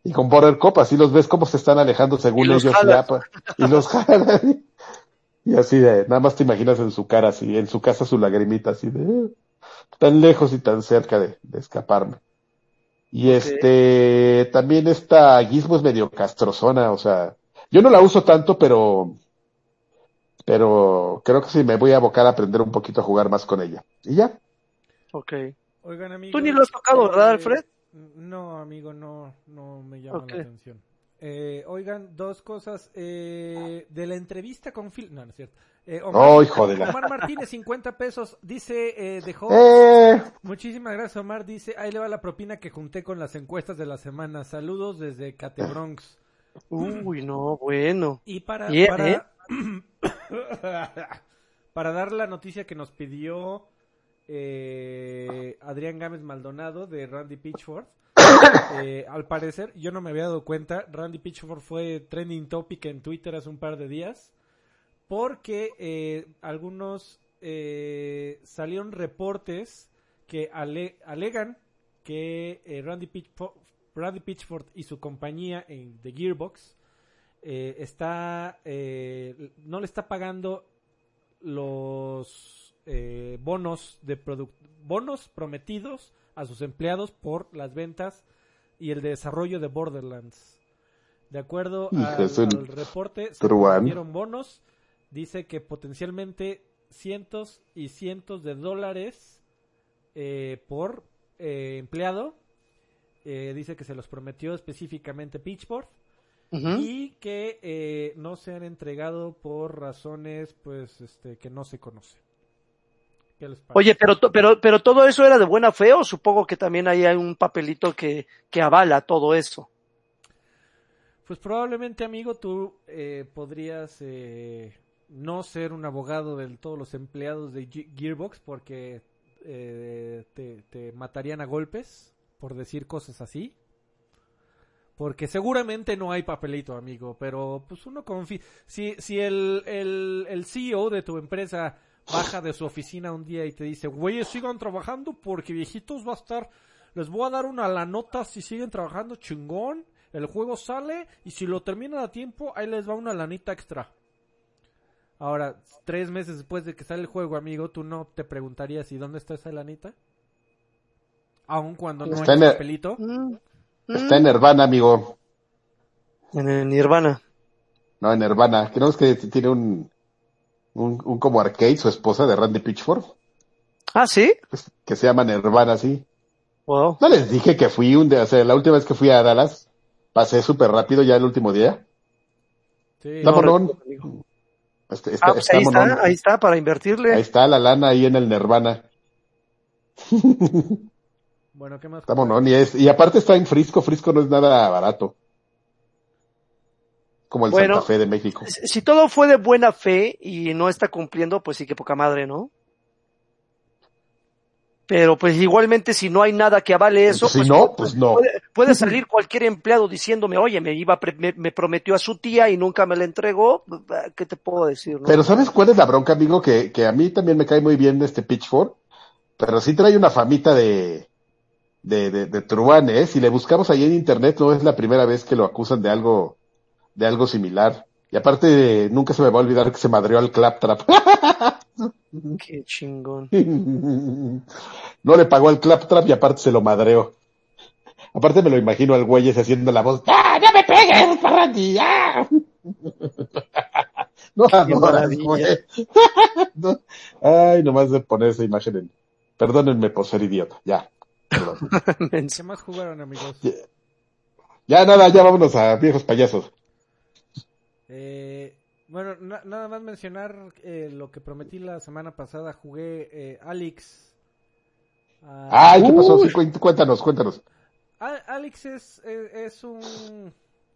Y con Buttercup así los ves como se están alejando según Y los ellos ya, pa- y los jalan. Y así de, nada más te imaginas en su cara así, en su casa su lagrimita así de, "Eh, tan lejos y tan cerca de, de escaparme. Y este, también esta Gizmo es medio castrozona, o sea, yo no la uso tanto, pero, pero creo que sí me voy a abocar a aprender un poquito a jugar más con ella. Y ya. Ok. Oigan, amigo. Tú ni lo has tocado, ¿verdad, Alfred? No, amigo, no, no me llama la atención. Eh, oigan, dos cosas. Eh, de la entrevista con Phil. No, no es cierto. Eh, Oh, hijo de la- Omar Martínez, 50 pesos. Dice, eh, dejó. Eh, Muchísimas gracias, Omar. Dice, ahí le va la propina que junté con las encuestas de la semana. Saludos desde Catebronx. Uy, no, bueno. Y para, Yeah, para, ¿eh? para dar la noticia que nos pidió eh, Adrián Gámez Maldonado de Randy Pitchford. Eh, al parecer, yo no me había dado cuenta, Randy Pitchford fue trending topic en Twitter hace un par de días porque eh, algunos eh, salieron reportes que ale- alegan que eh, Randy, Pitchford, Randy Pitchford y su compañía en The Gearbox eh, está eh, no le está pagando los eh, bonos de bonos prometidos a sus empleados por las ventas y el desarrollo de Borderlands. De acuerdo al, reporte, se dieron bonos. Dice que potencialmente cientos y cientos de dólares eh, por eh, empleado. Dice que se los prometió específicamente Y que eh, no se han entregado por razones pues este que no se conoce. ¿Qué les parece? Oye, pero, pero, pero todo eso era de buena fe o supongo que también ahí hay un papelito que, que avala todo eso. Pues probablemente, amigo, tú eh, podrías eh, no ser un abogado de todos los empleados de Ge- Gearbox porque eh, te, te matarían a golpes por decir cosas así. Porque seguramente no hay papelito, amigo, pero pues uno confía. Si, si el, el, el CEO de tu empresa baja de su oficina un día y te dice, güeyes, sigan trabajando porque viejitos va a estar, les voy a dar una la nota si siguen trabajando chingón, el juego sale y si lo terminan a tiempo, ahí les va una lanita extra. Ahora, tres meses después de que sale el juego, amigo, ¿tú no te preguntarías y dónde está esa lanita? Aun cuando no Está hay el- papelito. Mm, está en Nirvana, amigo. En el Nirvana. No, en Nirvana. Creo que tiene un, un, un como arcade, su esposa de Randy Pitchford, Ah, ¿sí? pues, que se llama Nirvana, sí. Wow. No les dije que fui un día, o sea, la última vez que fui a Dallas, pasé súper rápido ya el último día. Sí. Está No. Este, está, Ah, pues está ahí está, ahí está, para invertirle. Ahí está la lana ahí en el Nirvana. Bueno, ¿qué más? Está morón. Y, es, y aparte está en Frisco. Frisco no es nada barato. Como el Bueno. Santa Fe de México. Si todo fue de buena fe y no está cumpliendo, pues sí que poca madre, ¿no? Pero pues igualmente si no hay nada que avale eso, Si pues, no, pu- pues no. Puede, puede salir cualquier empleado diciéndome, oye, me iba, me, me prometió a su tía y nunca me la entregó. ¿Qué te puedo decir, no? Pero ¿sabes cuál es la bronca, amigo? Que, que a mí también me cae muy bien este Pitchford. Pero sí trae una famita de, de, de, de truán, ¿eh? Si le buscamos ahí en internet, no es la primera vez que lo acusan de algo, de algo similar. Y aparte, nunca se me va a olvidar que se madreó al Claptrap. Qué chingón. No le pagó al Claptrap y aparte se lo madreó. Aparte me lo imagino al güey ese haciendo la voz. ¡Ah, no me pegues, Randy! ¡Ah! No adoras, maravilla. güey. No. Ay, nomás de poner esa imagen en... Perdónenme por ser idiota, ya. Perdón. Menso. ¿Qué más jugaron, amigos? Ya nada, ya vámonos a viejos payasos. Eh, bueno, na- nada más mencionar eh, lo que prometí la semana pasada. Jugué eh, Alex. Ah, Ay, ¿qué pasó? Sí, cuéntanos, cuéntanos. Alex es, es, es un,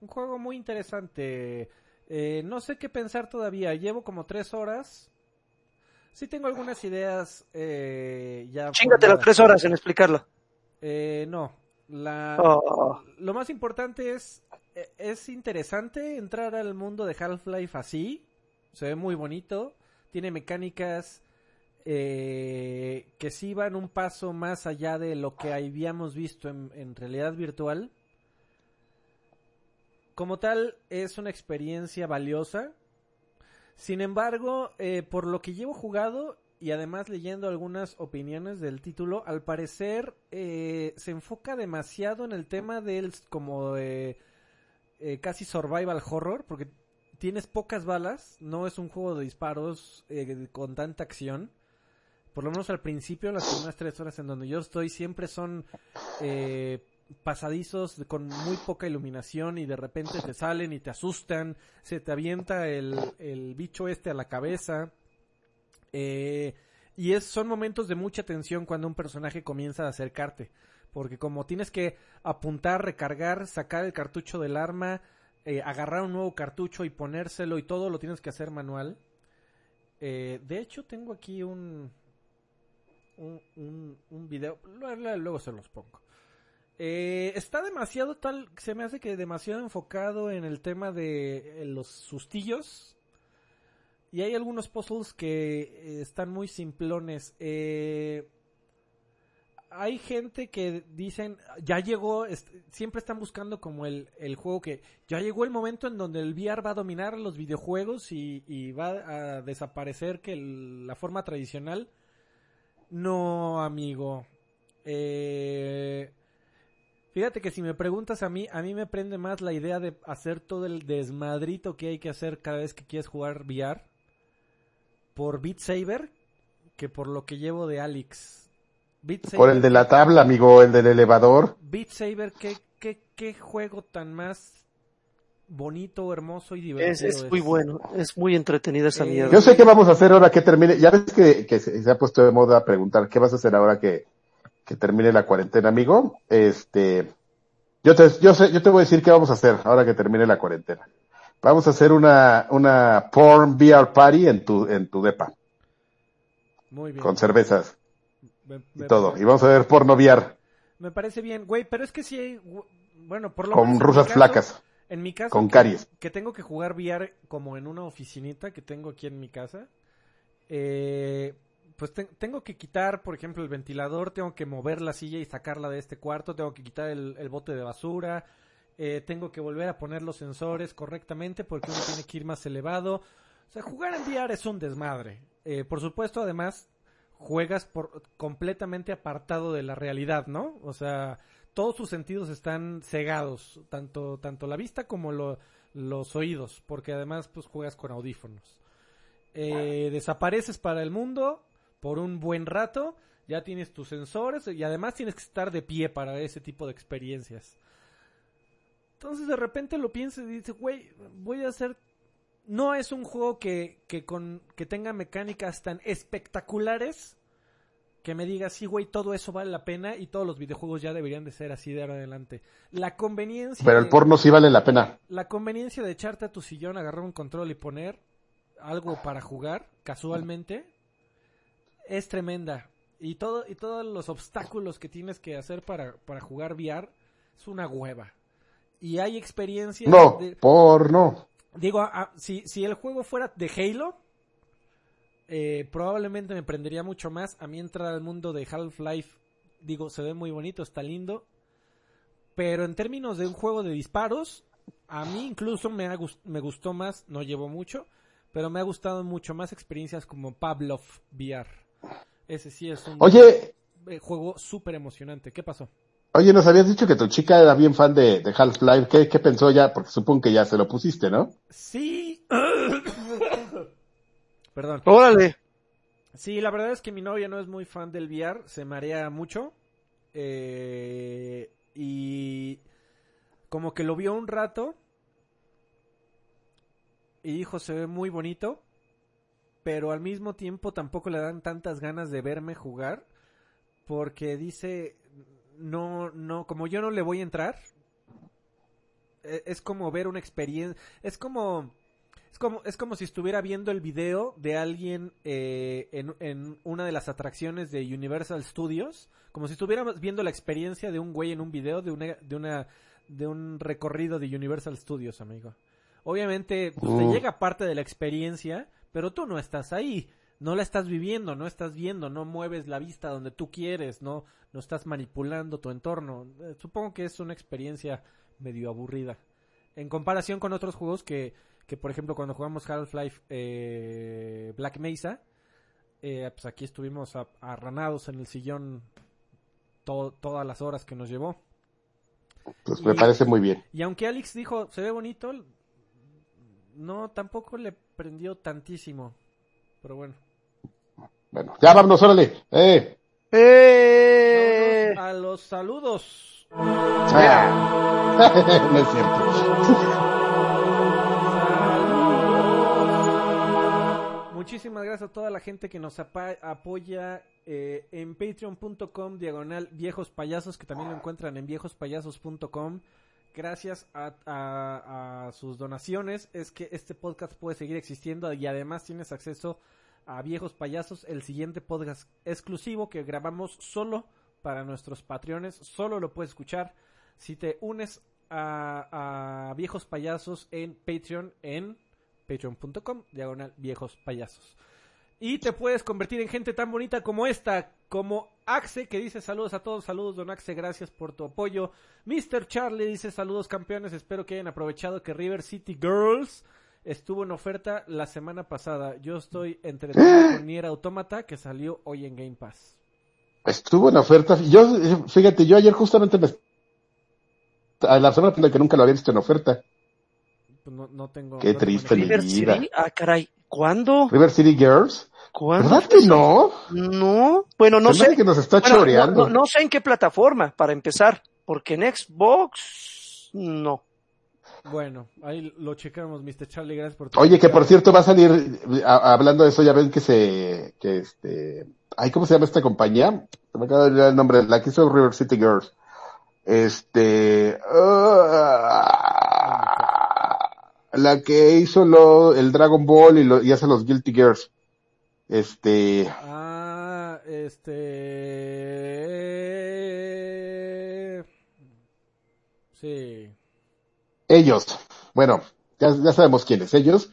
un juego muy interesante. Eh, no sé qué pensar todavía. Llevo como tres horas. Sí tengo algunas ideas eh, ya. Chíngate las tres horas en explicarlo. Eh, no. La, Oh. lo más importante es, eh, es interesante entrar al mundo de Half-Life así. Se ve muy bonito. Tiene mecánicas eh, que sí van un paso más allá de lo que habíamos visto en, en realidad virtual. Como tal, es una experiencia valiosa. Sin embargo, eh, por lo que llevo jugado y además leyendo algunas opiniones del título, al parecer eh, se enfoca demasiado en el tema del como eh, eh, casi survival horror, porque tienes pocas balas, no es un juego de disparos eh, con tanta acción. Por lo menos al principio, las primeras tres horas en donde yo estoy, siempre son eh, pasadizos con muy poca iluminación y de repente te salen y te asustan, se te avienta el, el bicho este a la cabeza. Eh, y es, son momentos de mucha tensión cuando un personaje comienza a acercarte. Porque como tienes que apuntar, recargar, sacar el cartucho del arma, eh, agarrar un nuevo cartucho y ponérselo y todo lo tienes que hacer manual. Eh, de hecho, tengo aquí un, un, video, luego, se los pongo. Eh, está demasiado tal, se me hace que demasiado enfocado en el tema de los sustillos. Y hay algunos puzzles que eh, están muy simplones. Eh, hay gente que dicen, ya llegó, siempre están buscando como el, el juego que ya llegó el momento en donde el VR va a dominar los videojuegos y, va a desaparecer que la forma tradicional. No, amigo. Eh, fíjate que si me preguntas a mí, a mí me prende más la idea de hacer todo el desmadrito que hay que hacer cada vez que quieres jugar VR por Beat Saber que por lo que llevo de Alex. Beat Saber, Por el de la tabla, amigo, el del elevador. Beat Saber, ¿qué, qué, qué juego tan más bonito, hermoso y divertido Es, es muy bueno, es muy entretenida esa Eh, mierda. Yo sé qué vamos a hacer ahora que termine. Ya ves que, que se, se ha puesto de moda preguntar qué vas a hacer ahora que, que termine la cuarentena, amigo. Este, yo te, yo sé, yo te voy a decir qué vamos a hacer ahora que termine la cuarentena. Vamos a hacer una, una porn VR party en tu, en tu depa, Muy bien. con cervezas Me- y todo. Y vamos a ver porno VR Me parece bien, güey, pero es que sí hay, bueno, por lo con menos rusas caso- flacas. En mi caso, con que, caries. que tengo que jugar VR como en una oficinita que tengo aquí en mi casa, eh, pues te- tengo que quitar, por ejemplo, el ventilador, tengo que mover la silla y sacarla de este cuarto, tengo que quitar el, el bote de basura, eh, tengo que volver a poner los sensores correctamente porque uno tiene que ir más elevado. O sea, jugar en VR es un desmadre. Eh, por supuesto, además, juegas por completamente apartado de la realidad, ¿no? O sea, todos tus sentidos están cegados, tanto, tanto la vista como lo- los oídos, porque además pues juegas con audífonos. Eh, desapareces para el mundo por un buen rato, ya tienes tus sensores y además tienes que estar de pie para ese tipo de experiencias. Entonces de repente lo piensas y dices, güey, voy a hacer... No es un juego que, que, con, que tenga mecánicas tan espectaculares que me diga, sí, güey, todo eso vale la pena y todos los videojuegos ya deberían de ser así de ahora adelante. La conveniencia... Pero el de- porno sí vale la pena. la conveniencia de echarte a tu sillón, agarrar un control y poner algo para jugar casualmente es tremenda. Y todo y todos los obstáculos que tienes que hacer para, para jugar VR es una hueva. Y hay experiencias No, de- porno. digo, a- si, si el juego fuera de Halo, eh, probablemente me prendería mucho más. A mí entrar al mundo de Half-Life, digo, se ve muy bonito, está lindo. Pero en términos de un juego de disparos, a mí incluso me, ha me gustó más, no llevo mucho, pero me ha gustado mucho más experiencias como Pavlov VR. Ese sí es un Oye, eh, juego súper emocionante. ¿Qué pasó? Oye, nos habías dicho que tu chica era bien fan de, de Half-Life. ¿Qué, ¿Qué pensó ya? Porque supongo que ya se lo pusiste, ¿no? Sí. Perdón. Órale. Sí, la verdad es que mi novia no es muy fan del VR, se marea mucho. eh, y como que lo vio un rato y dijo se ve muy bonito, pero al mismo tiempo tampoco le dan tantas ganas de verme jugar porque dice no no como yo no le voy a entrar e- es como ver una experiencia es como es como es como si estuviera viendo el video de alguien eh, en, en una de las atracciones de Universal Studios como si estuviéramos viendo la experiencia de un güey en un video de una de una de un recorrido de Universal Studios amigo obviamente pues, te Mm. llega parte de la experiencia pero tú no estás ahí no la estás viviendo, no estás viendo, no mueves la vista donde tú quieres, no, no estás manipulando tu entorno. Eh, supongo que es una experiencia medio aburrida. En comparación con otros juegos que, que por ejemplo, cuando jugamos Half-Life eh, Black Mesa, eh, pues aquí estuvimos a- arranados en el sillón to- todas las horas que nos llevó. Pues me Y- parece muy bien. Y aunque Alex dijo, se ve bonito, no, tampoco le prendió tantísimo. Pero bueno. Bueno, ya vámonos, órale. Eh. ¡Eh! A los saludos. Ah. no es cierto. Muchísimas gracias a toda la gente que nos apoya eh, en patreon.com diagonal viejos payasos, que también lo encuentran en viejospayasos.com. Gracias a, a- a sus donaciones es que este podcast puede seguir existiendo y además tienes acceso a Viejos Payasos, el siguiente podcast exclusivo que grabamos solo para nuestros patreones. Solo lo puedes escuchar si te unes a, a Viejos Payasos en Patreon en patreon.com diagonal viejos payasos. Y te puedes convertir en gente tan bonita como esta, como Axe, que dice saludos a todos, saludos don Axe, gracias por tu apoyo. Mr. Charlie dice saludos campeones, espero que hayan aprovechado que River City Girls estuvo en oferta la semana pasada. Yo estoy entretenido con Nier Automata, que salió hoy en Game Pass. Estuvo en oferta. Yo, fíjate, yo ayer justamente me. A la semana pasada que nunca lo había visto en oferta. Pues no, no tengo... Qué no triste, tengo- mi River vida. City, ah, caray, ¿cuándo? River City Girls. ¿Cuándo? ¿Verdad que no? No, bueno, no hace sé. que nos está Bueno, choreando. no, no- no sé en qué plataforma, para empezar, porque en Xbox, no. Bueno, ahí lo checamos, Mr. Charlie, gracias por tu Oye, que por cierto va a salir, a- hablando de eso, ya ven que se, que este, ay, ¿cómo se llama esta compañía? Me acaba de olvidar el nombre, la que hizo River City Girls. Este, ah, la que hizo lo, el Dragon Ball y, lo, y hace los Guilty Gears. Este, Ah, este... Sí. Ellos, bueno, ya, ya sabemos quiénes, ellos.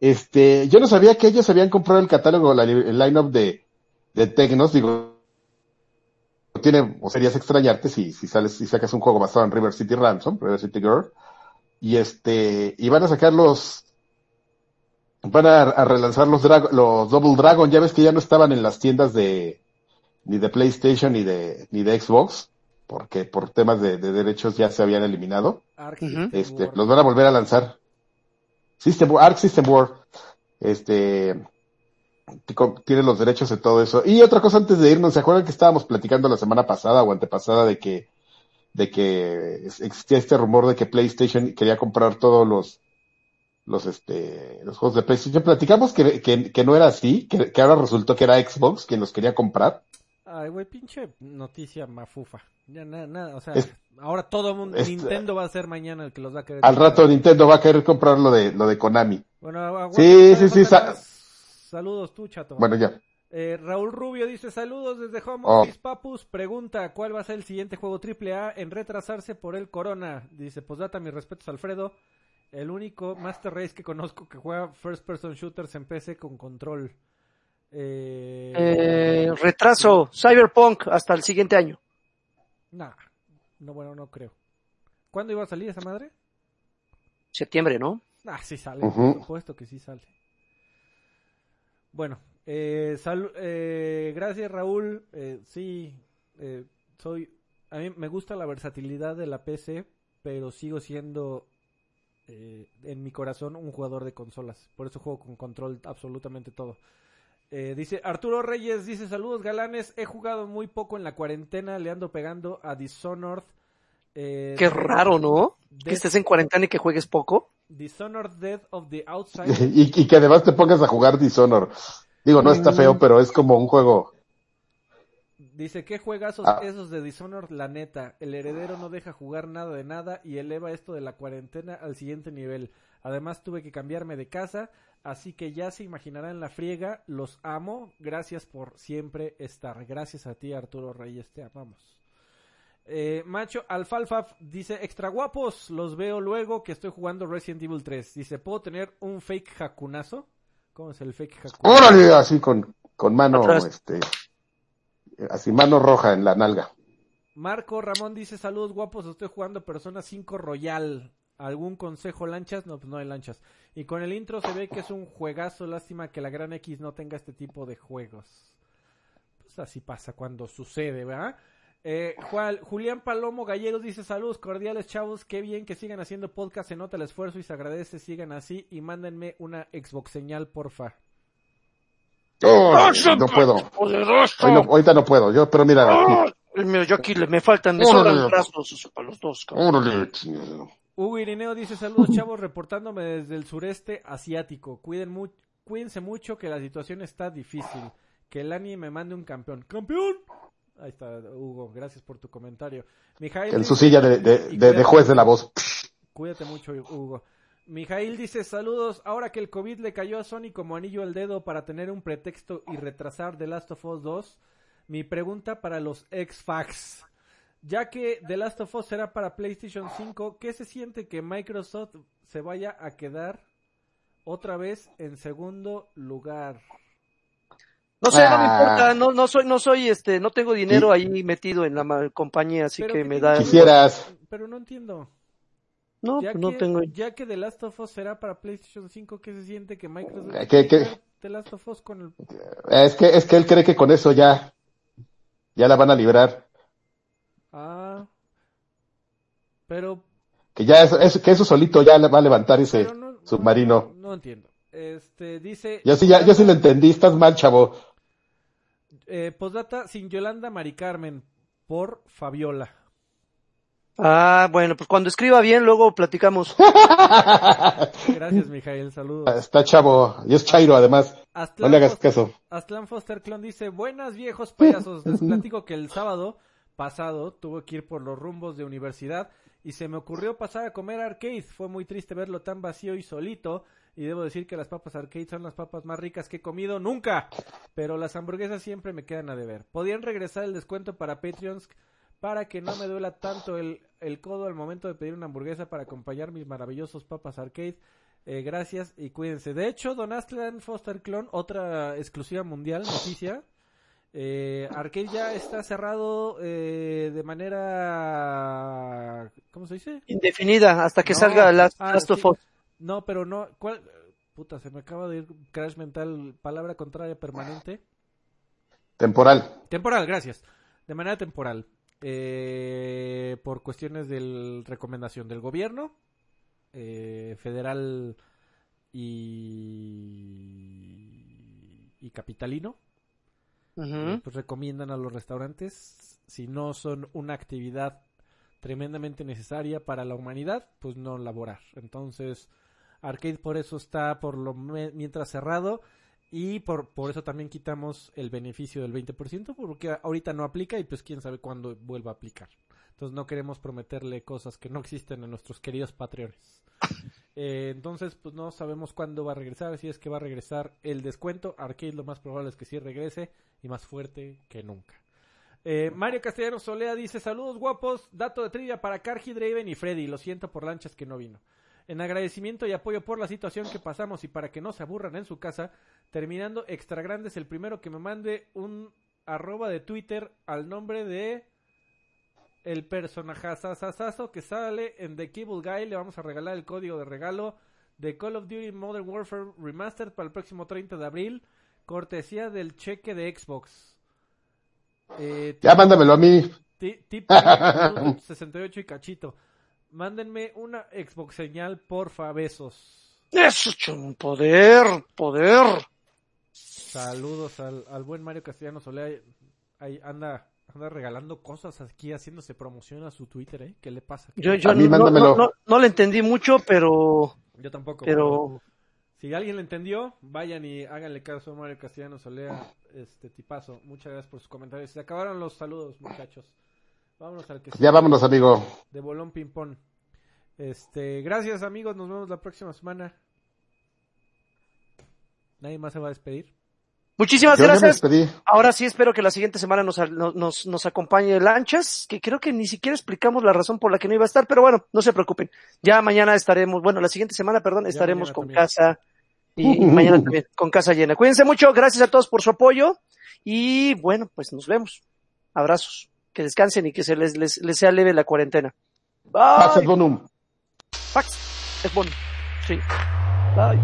Este, yo no sabía que ellos habían comprado el catálogo, la, el line-up de, de Tecnos, digo, tiene, o serías extrañarte si, si sales, si sacas un juego basado en River City Ransom, River City Girl, y este, y van a sacar los, van a, relanzar los los Double Dragon, ya ves que ya no estaban en las tiendas de, ni de PlayStation ni de, ni de Xbox, porque por temas de, de derechos ya se habían eliminado. Arc Este, War. los van a volver a lanzar. System, Arc System War. Este, tiene los derechos de todo eso. Y otra cosa antes de irnos, ¿se acuerdan que estábamos platicando la semana pasada o antepasada de que, de que existía este rumor de que PlayStation quería comprar todos los, los, este, los juegos de PlayStation? Platicamos que, que, que no era así, que, que ahora resultó que era Xbox quien los quería comprar. Ay, güey, pinche noticia mafufa. Ya nada, nada, o sea, Es- ahora todo mundo, es- Nintendo va a ser mañana el que los va a querer. Al comprar. rato Nintendo va a querer comprar lo de, lo de Konami. Bueno, aguanta, Sí, sí, sí, sa-. Saludos tú, chato. Bueno, ya. Eh, Raúl Rubio dice saludos desde Home Oh. Office Papus. Pregunta ¿cuál va a ser el siguiente juego AAA en retrasarse por el Corona? Dice, pues data mis respetos Alfredo. El único Master Race que conozco que juega First Person Shooters en PC con control. Eh, Eh, retraso, Cyberpunk hasta el siguiente año. Nah, no, bueno, no creo. ¿Cuándo iba a salir esa madre? Septiembre, ¿no? Ah, sí sale, por supuesto que sí sale. Bueno, eh, sal- eh, gracias Raúl. Eh, sí, eh, soy. A mí me gusta la versatilidad de la PC, pero sigo siendo eh, en mi corazón un jugador de consolas. Por eso juego con control absolutamente todo. Eh, dice Arturo Reyes, dice saludos galanes, he jugado muy poco en la cuarentena, le ando pegando a Dishonored. Eh, Qué raro, ¿no? Que estés en cuarentena y que juegues poco. Dishonored Death of the Outside. Y, y que además te pongas a jugar Dishonor. Digo, no está feo, pero es como un juego. Dice, ¿qué juegazos Ah. esos de Dishonored? La neta, el heredero no deja jugar nada de nada y eleva esto de la cuarentena al siguiente nivel. Además tuve que cambiarme de casa, así que ya se imaginarán la friega. Los amo, gracias por siempre estar. Gracias a ti, Arturo Reyes, te amamos. Eh, Macho Alfalfa dice, extra guapos, los veo luego que estoy jugando Resident Evil 3. Dice, ¿puedo tener un fake jacunazo? ¿Cómo es el fake jacunazo? ¡Órale! Así con, con mano, Atrás. este, así mano roja en la nalga. Marco Ramón dice saludos guapos, estoy jugando Persona 5 Royal. ¿Algún consejo lanchas? No, pues no hay lanchas. Y con el intro se ve que es un juegazo, lástima que la Gran X no tenga este tipo de juegos. Pues así pasa cuando sucede, ¿verdad? Eh, Juan- Julián Palomo Gallegos dice saludos cordiales chavos, qué bien que sigan haciendo podcast, se nota el esfuerzo y se agradece, sigan así y mándenme una Xbox señal, porfa. ¡Oh! no puedo. Hoy no- ahorita no puedo. Yo, pero mira, yo aquí le, me faltan, sobran brazos para los dos, cabrón. Hugo Irineo dice saludos chavos reportándome desde el sureste asiático. Cuiden mu- cuídense mucho que la situación está difícil. Que el Ani me mande un campeón. ¡Campeón! Ahí está, Hugo. Gracias por tu comentario. Mijail En su silla de, de, de, juez de la voz. Cuídate mucho, Hugo. Mijail dice saludos. Ahora que el COVID le cayó a Sony como anillo al dedo para tener un pretexto y retrasar The Last of Us 2, mi pregunta para los ex-fax. Ya que The Last of Us será para PlayStation 5, ¿qué se siente que Microsoft se vaya a quedar otra vez en segundo lugar? No sé, no me Ah. importa, no, no soy, no soy, este, no tengo dinero ahí metido en la compañía, así Pero que ¿qué me da. Quisieras. Pero no entiendo. No, Ya, no que, tengo. ya que The Last of Us será para PlayStation 5, ¿qué se siente que Microsoft Eh, ¿qué- qué? The Last of Us con el Es que, es que él cree que con eso ya, ya la van a librar. Ah. Pero, Que ya eso, eso- que eso solito ya le va a levantar ese no, submarino. No, no entiendo. Este, dice. Yo sí, ya, yo sí lo entendí, estás mal, chavo. Eh, postdata sin Yolanda Mari Carmen por Fabiola. Ah, bueno, pues cuando escriba bien, luego platicamos. Gracias, Mijael. Saludos. Está chavo, y es Chairo además. No Aztlán le hagas Foster- caso. Aztlán Foster Clon dice, buenas viejos payasos, les platico que el sábado pasado tuve que ir por los rumbos de universidad y se me ocurrió pasar a comer arcade. Fue muy triste verlo tan vacío y solito y debo decir que las papas arcade son las papas más ricas que he comido nunca, pero las hamburguesas siempre me quedan a deber. Podían regresar el descuento para Patreons para que no me duela tanto el, el codo al momento de pedir una hamburguesa para acompañar mis maravillosos papas arcade. Eh, gracias y cuídense. De hecho, Don Astlan Foster Clone, otra exclusiva mundial, noticia. Eh, Arcade ya está cerrado eh, de manera... ¿Cómo se dice? Indefinida, hasta que No. salga Last, Ah, Last of sí. Us. No, pero no... ¿cuál? Puta, se me acaba de ir crash mental, palabra contraria permanente. Temporal. Temporal, gracias. De manera temporal. Eh, por cuestiones de recomendación del gobierno eh, federal y, y capitalino. Eh, pues recomiendan a los restaurantes, si no son una actividad tremendamente necesaria para la humanidad, pues no laborar. Entonces, Arcade por eso está por lo mientras cerrado y por, por eso también quitamos el beneficio del 20% porque ahorita no aplica y pues quién sabe cuándo vuelva a aplicar. Entonces no queremos prometerle cosas que no existen a nuestros queridos patreones. Eh, entonces pues no sabemos cuándo va a regresar, si es que va a regresar el descuento. Arcade lo más probable es que sí regrese y más fuerte que nunca. Eh, Mario Castellano Solea dice saludos guapos, dato de trivia para Cargi, Draven y Freddy, lo siento por lanchas que no vino. En agradecimiento y apoyo por la situación que pasamos y para que no se aburran en su casa, terminando extra grandes el primero que me mande un arroba de Twitter al nombre de el personajazazazo que sale en The Cable Guy, le vamos a regalar el código de regalo de Call of Duty Modern Warfare Remastered para el próximo 30 de abril, cortesía del cheque de Xbox. Eh, Ya mándamelo a mí. Ti- Tip 68 y cachito. Mándenme una Xbox señal, porfa, besos. Eso es un poder, poder. Saludos al, al buen Mario Castellano Solea. Ahí anda, anda regalando cosas aquí, haciéndose promoción a su Twitter, ¿eh? ¿Qué le pasa? Yo, yo A mí no, mándamelo. no, no, no le entendí mucho, pero, Yo tampoco. pero Si alguien le entendió, vayan y háganle caso a Mario Castellano Solea, este tipazo. Muchas gracias por sus comentarios. Se acabaron los saludos, muchachos. Vámonos al que Ya sigue, vámonos, amigo. de Bolón Ping Pong. Este, gracias amigos, nos vemos la próxima semana. ¿Nadie más se va a despedir? muchísimas Yo ya me gracias. Ahora sí espero que la siguiente semana nos, nos, nos acompañe Lanchas, que creo que ni siquiera explicamos la razón por la que no iba a estar, pero bueno, no se preocupen. Ya mañana estaremos, bueno, la siguiente semana, perdón, estaremos con también. casa y, y mañana también con casa llena. Cuídense mucho, gracias a todos por su apoyo y bueno, pues nos vemos. Abrazos, que descansen y que se les, les, les sea leve la cuarentena. Bye. et bonum. Pax. Es bueno. Sí. Bye.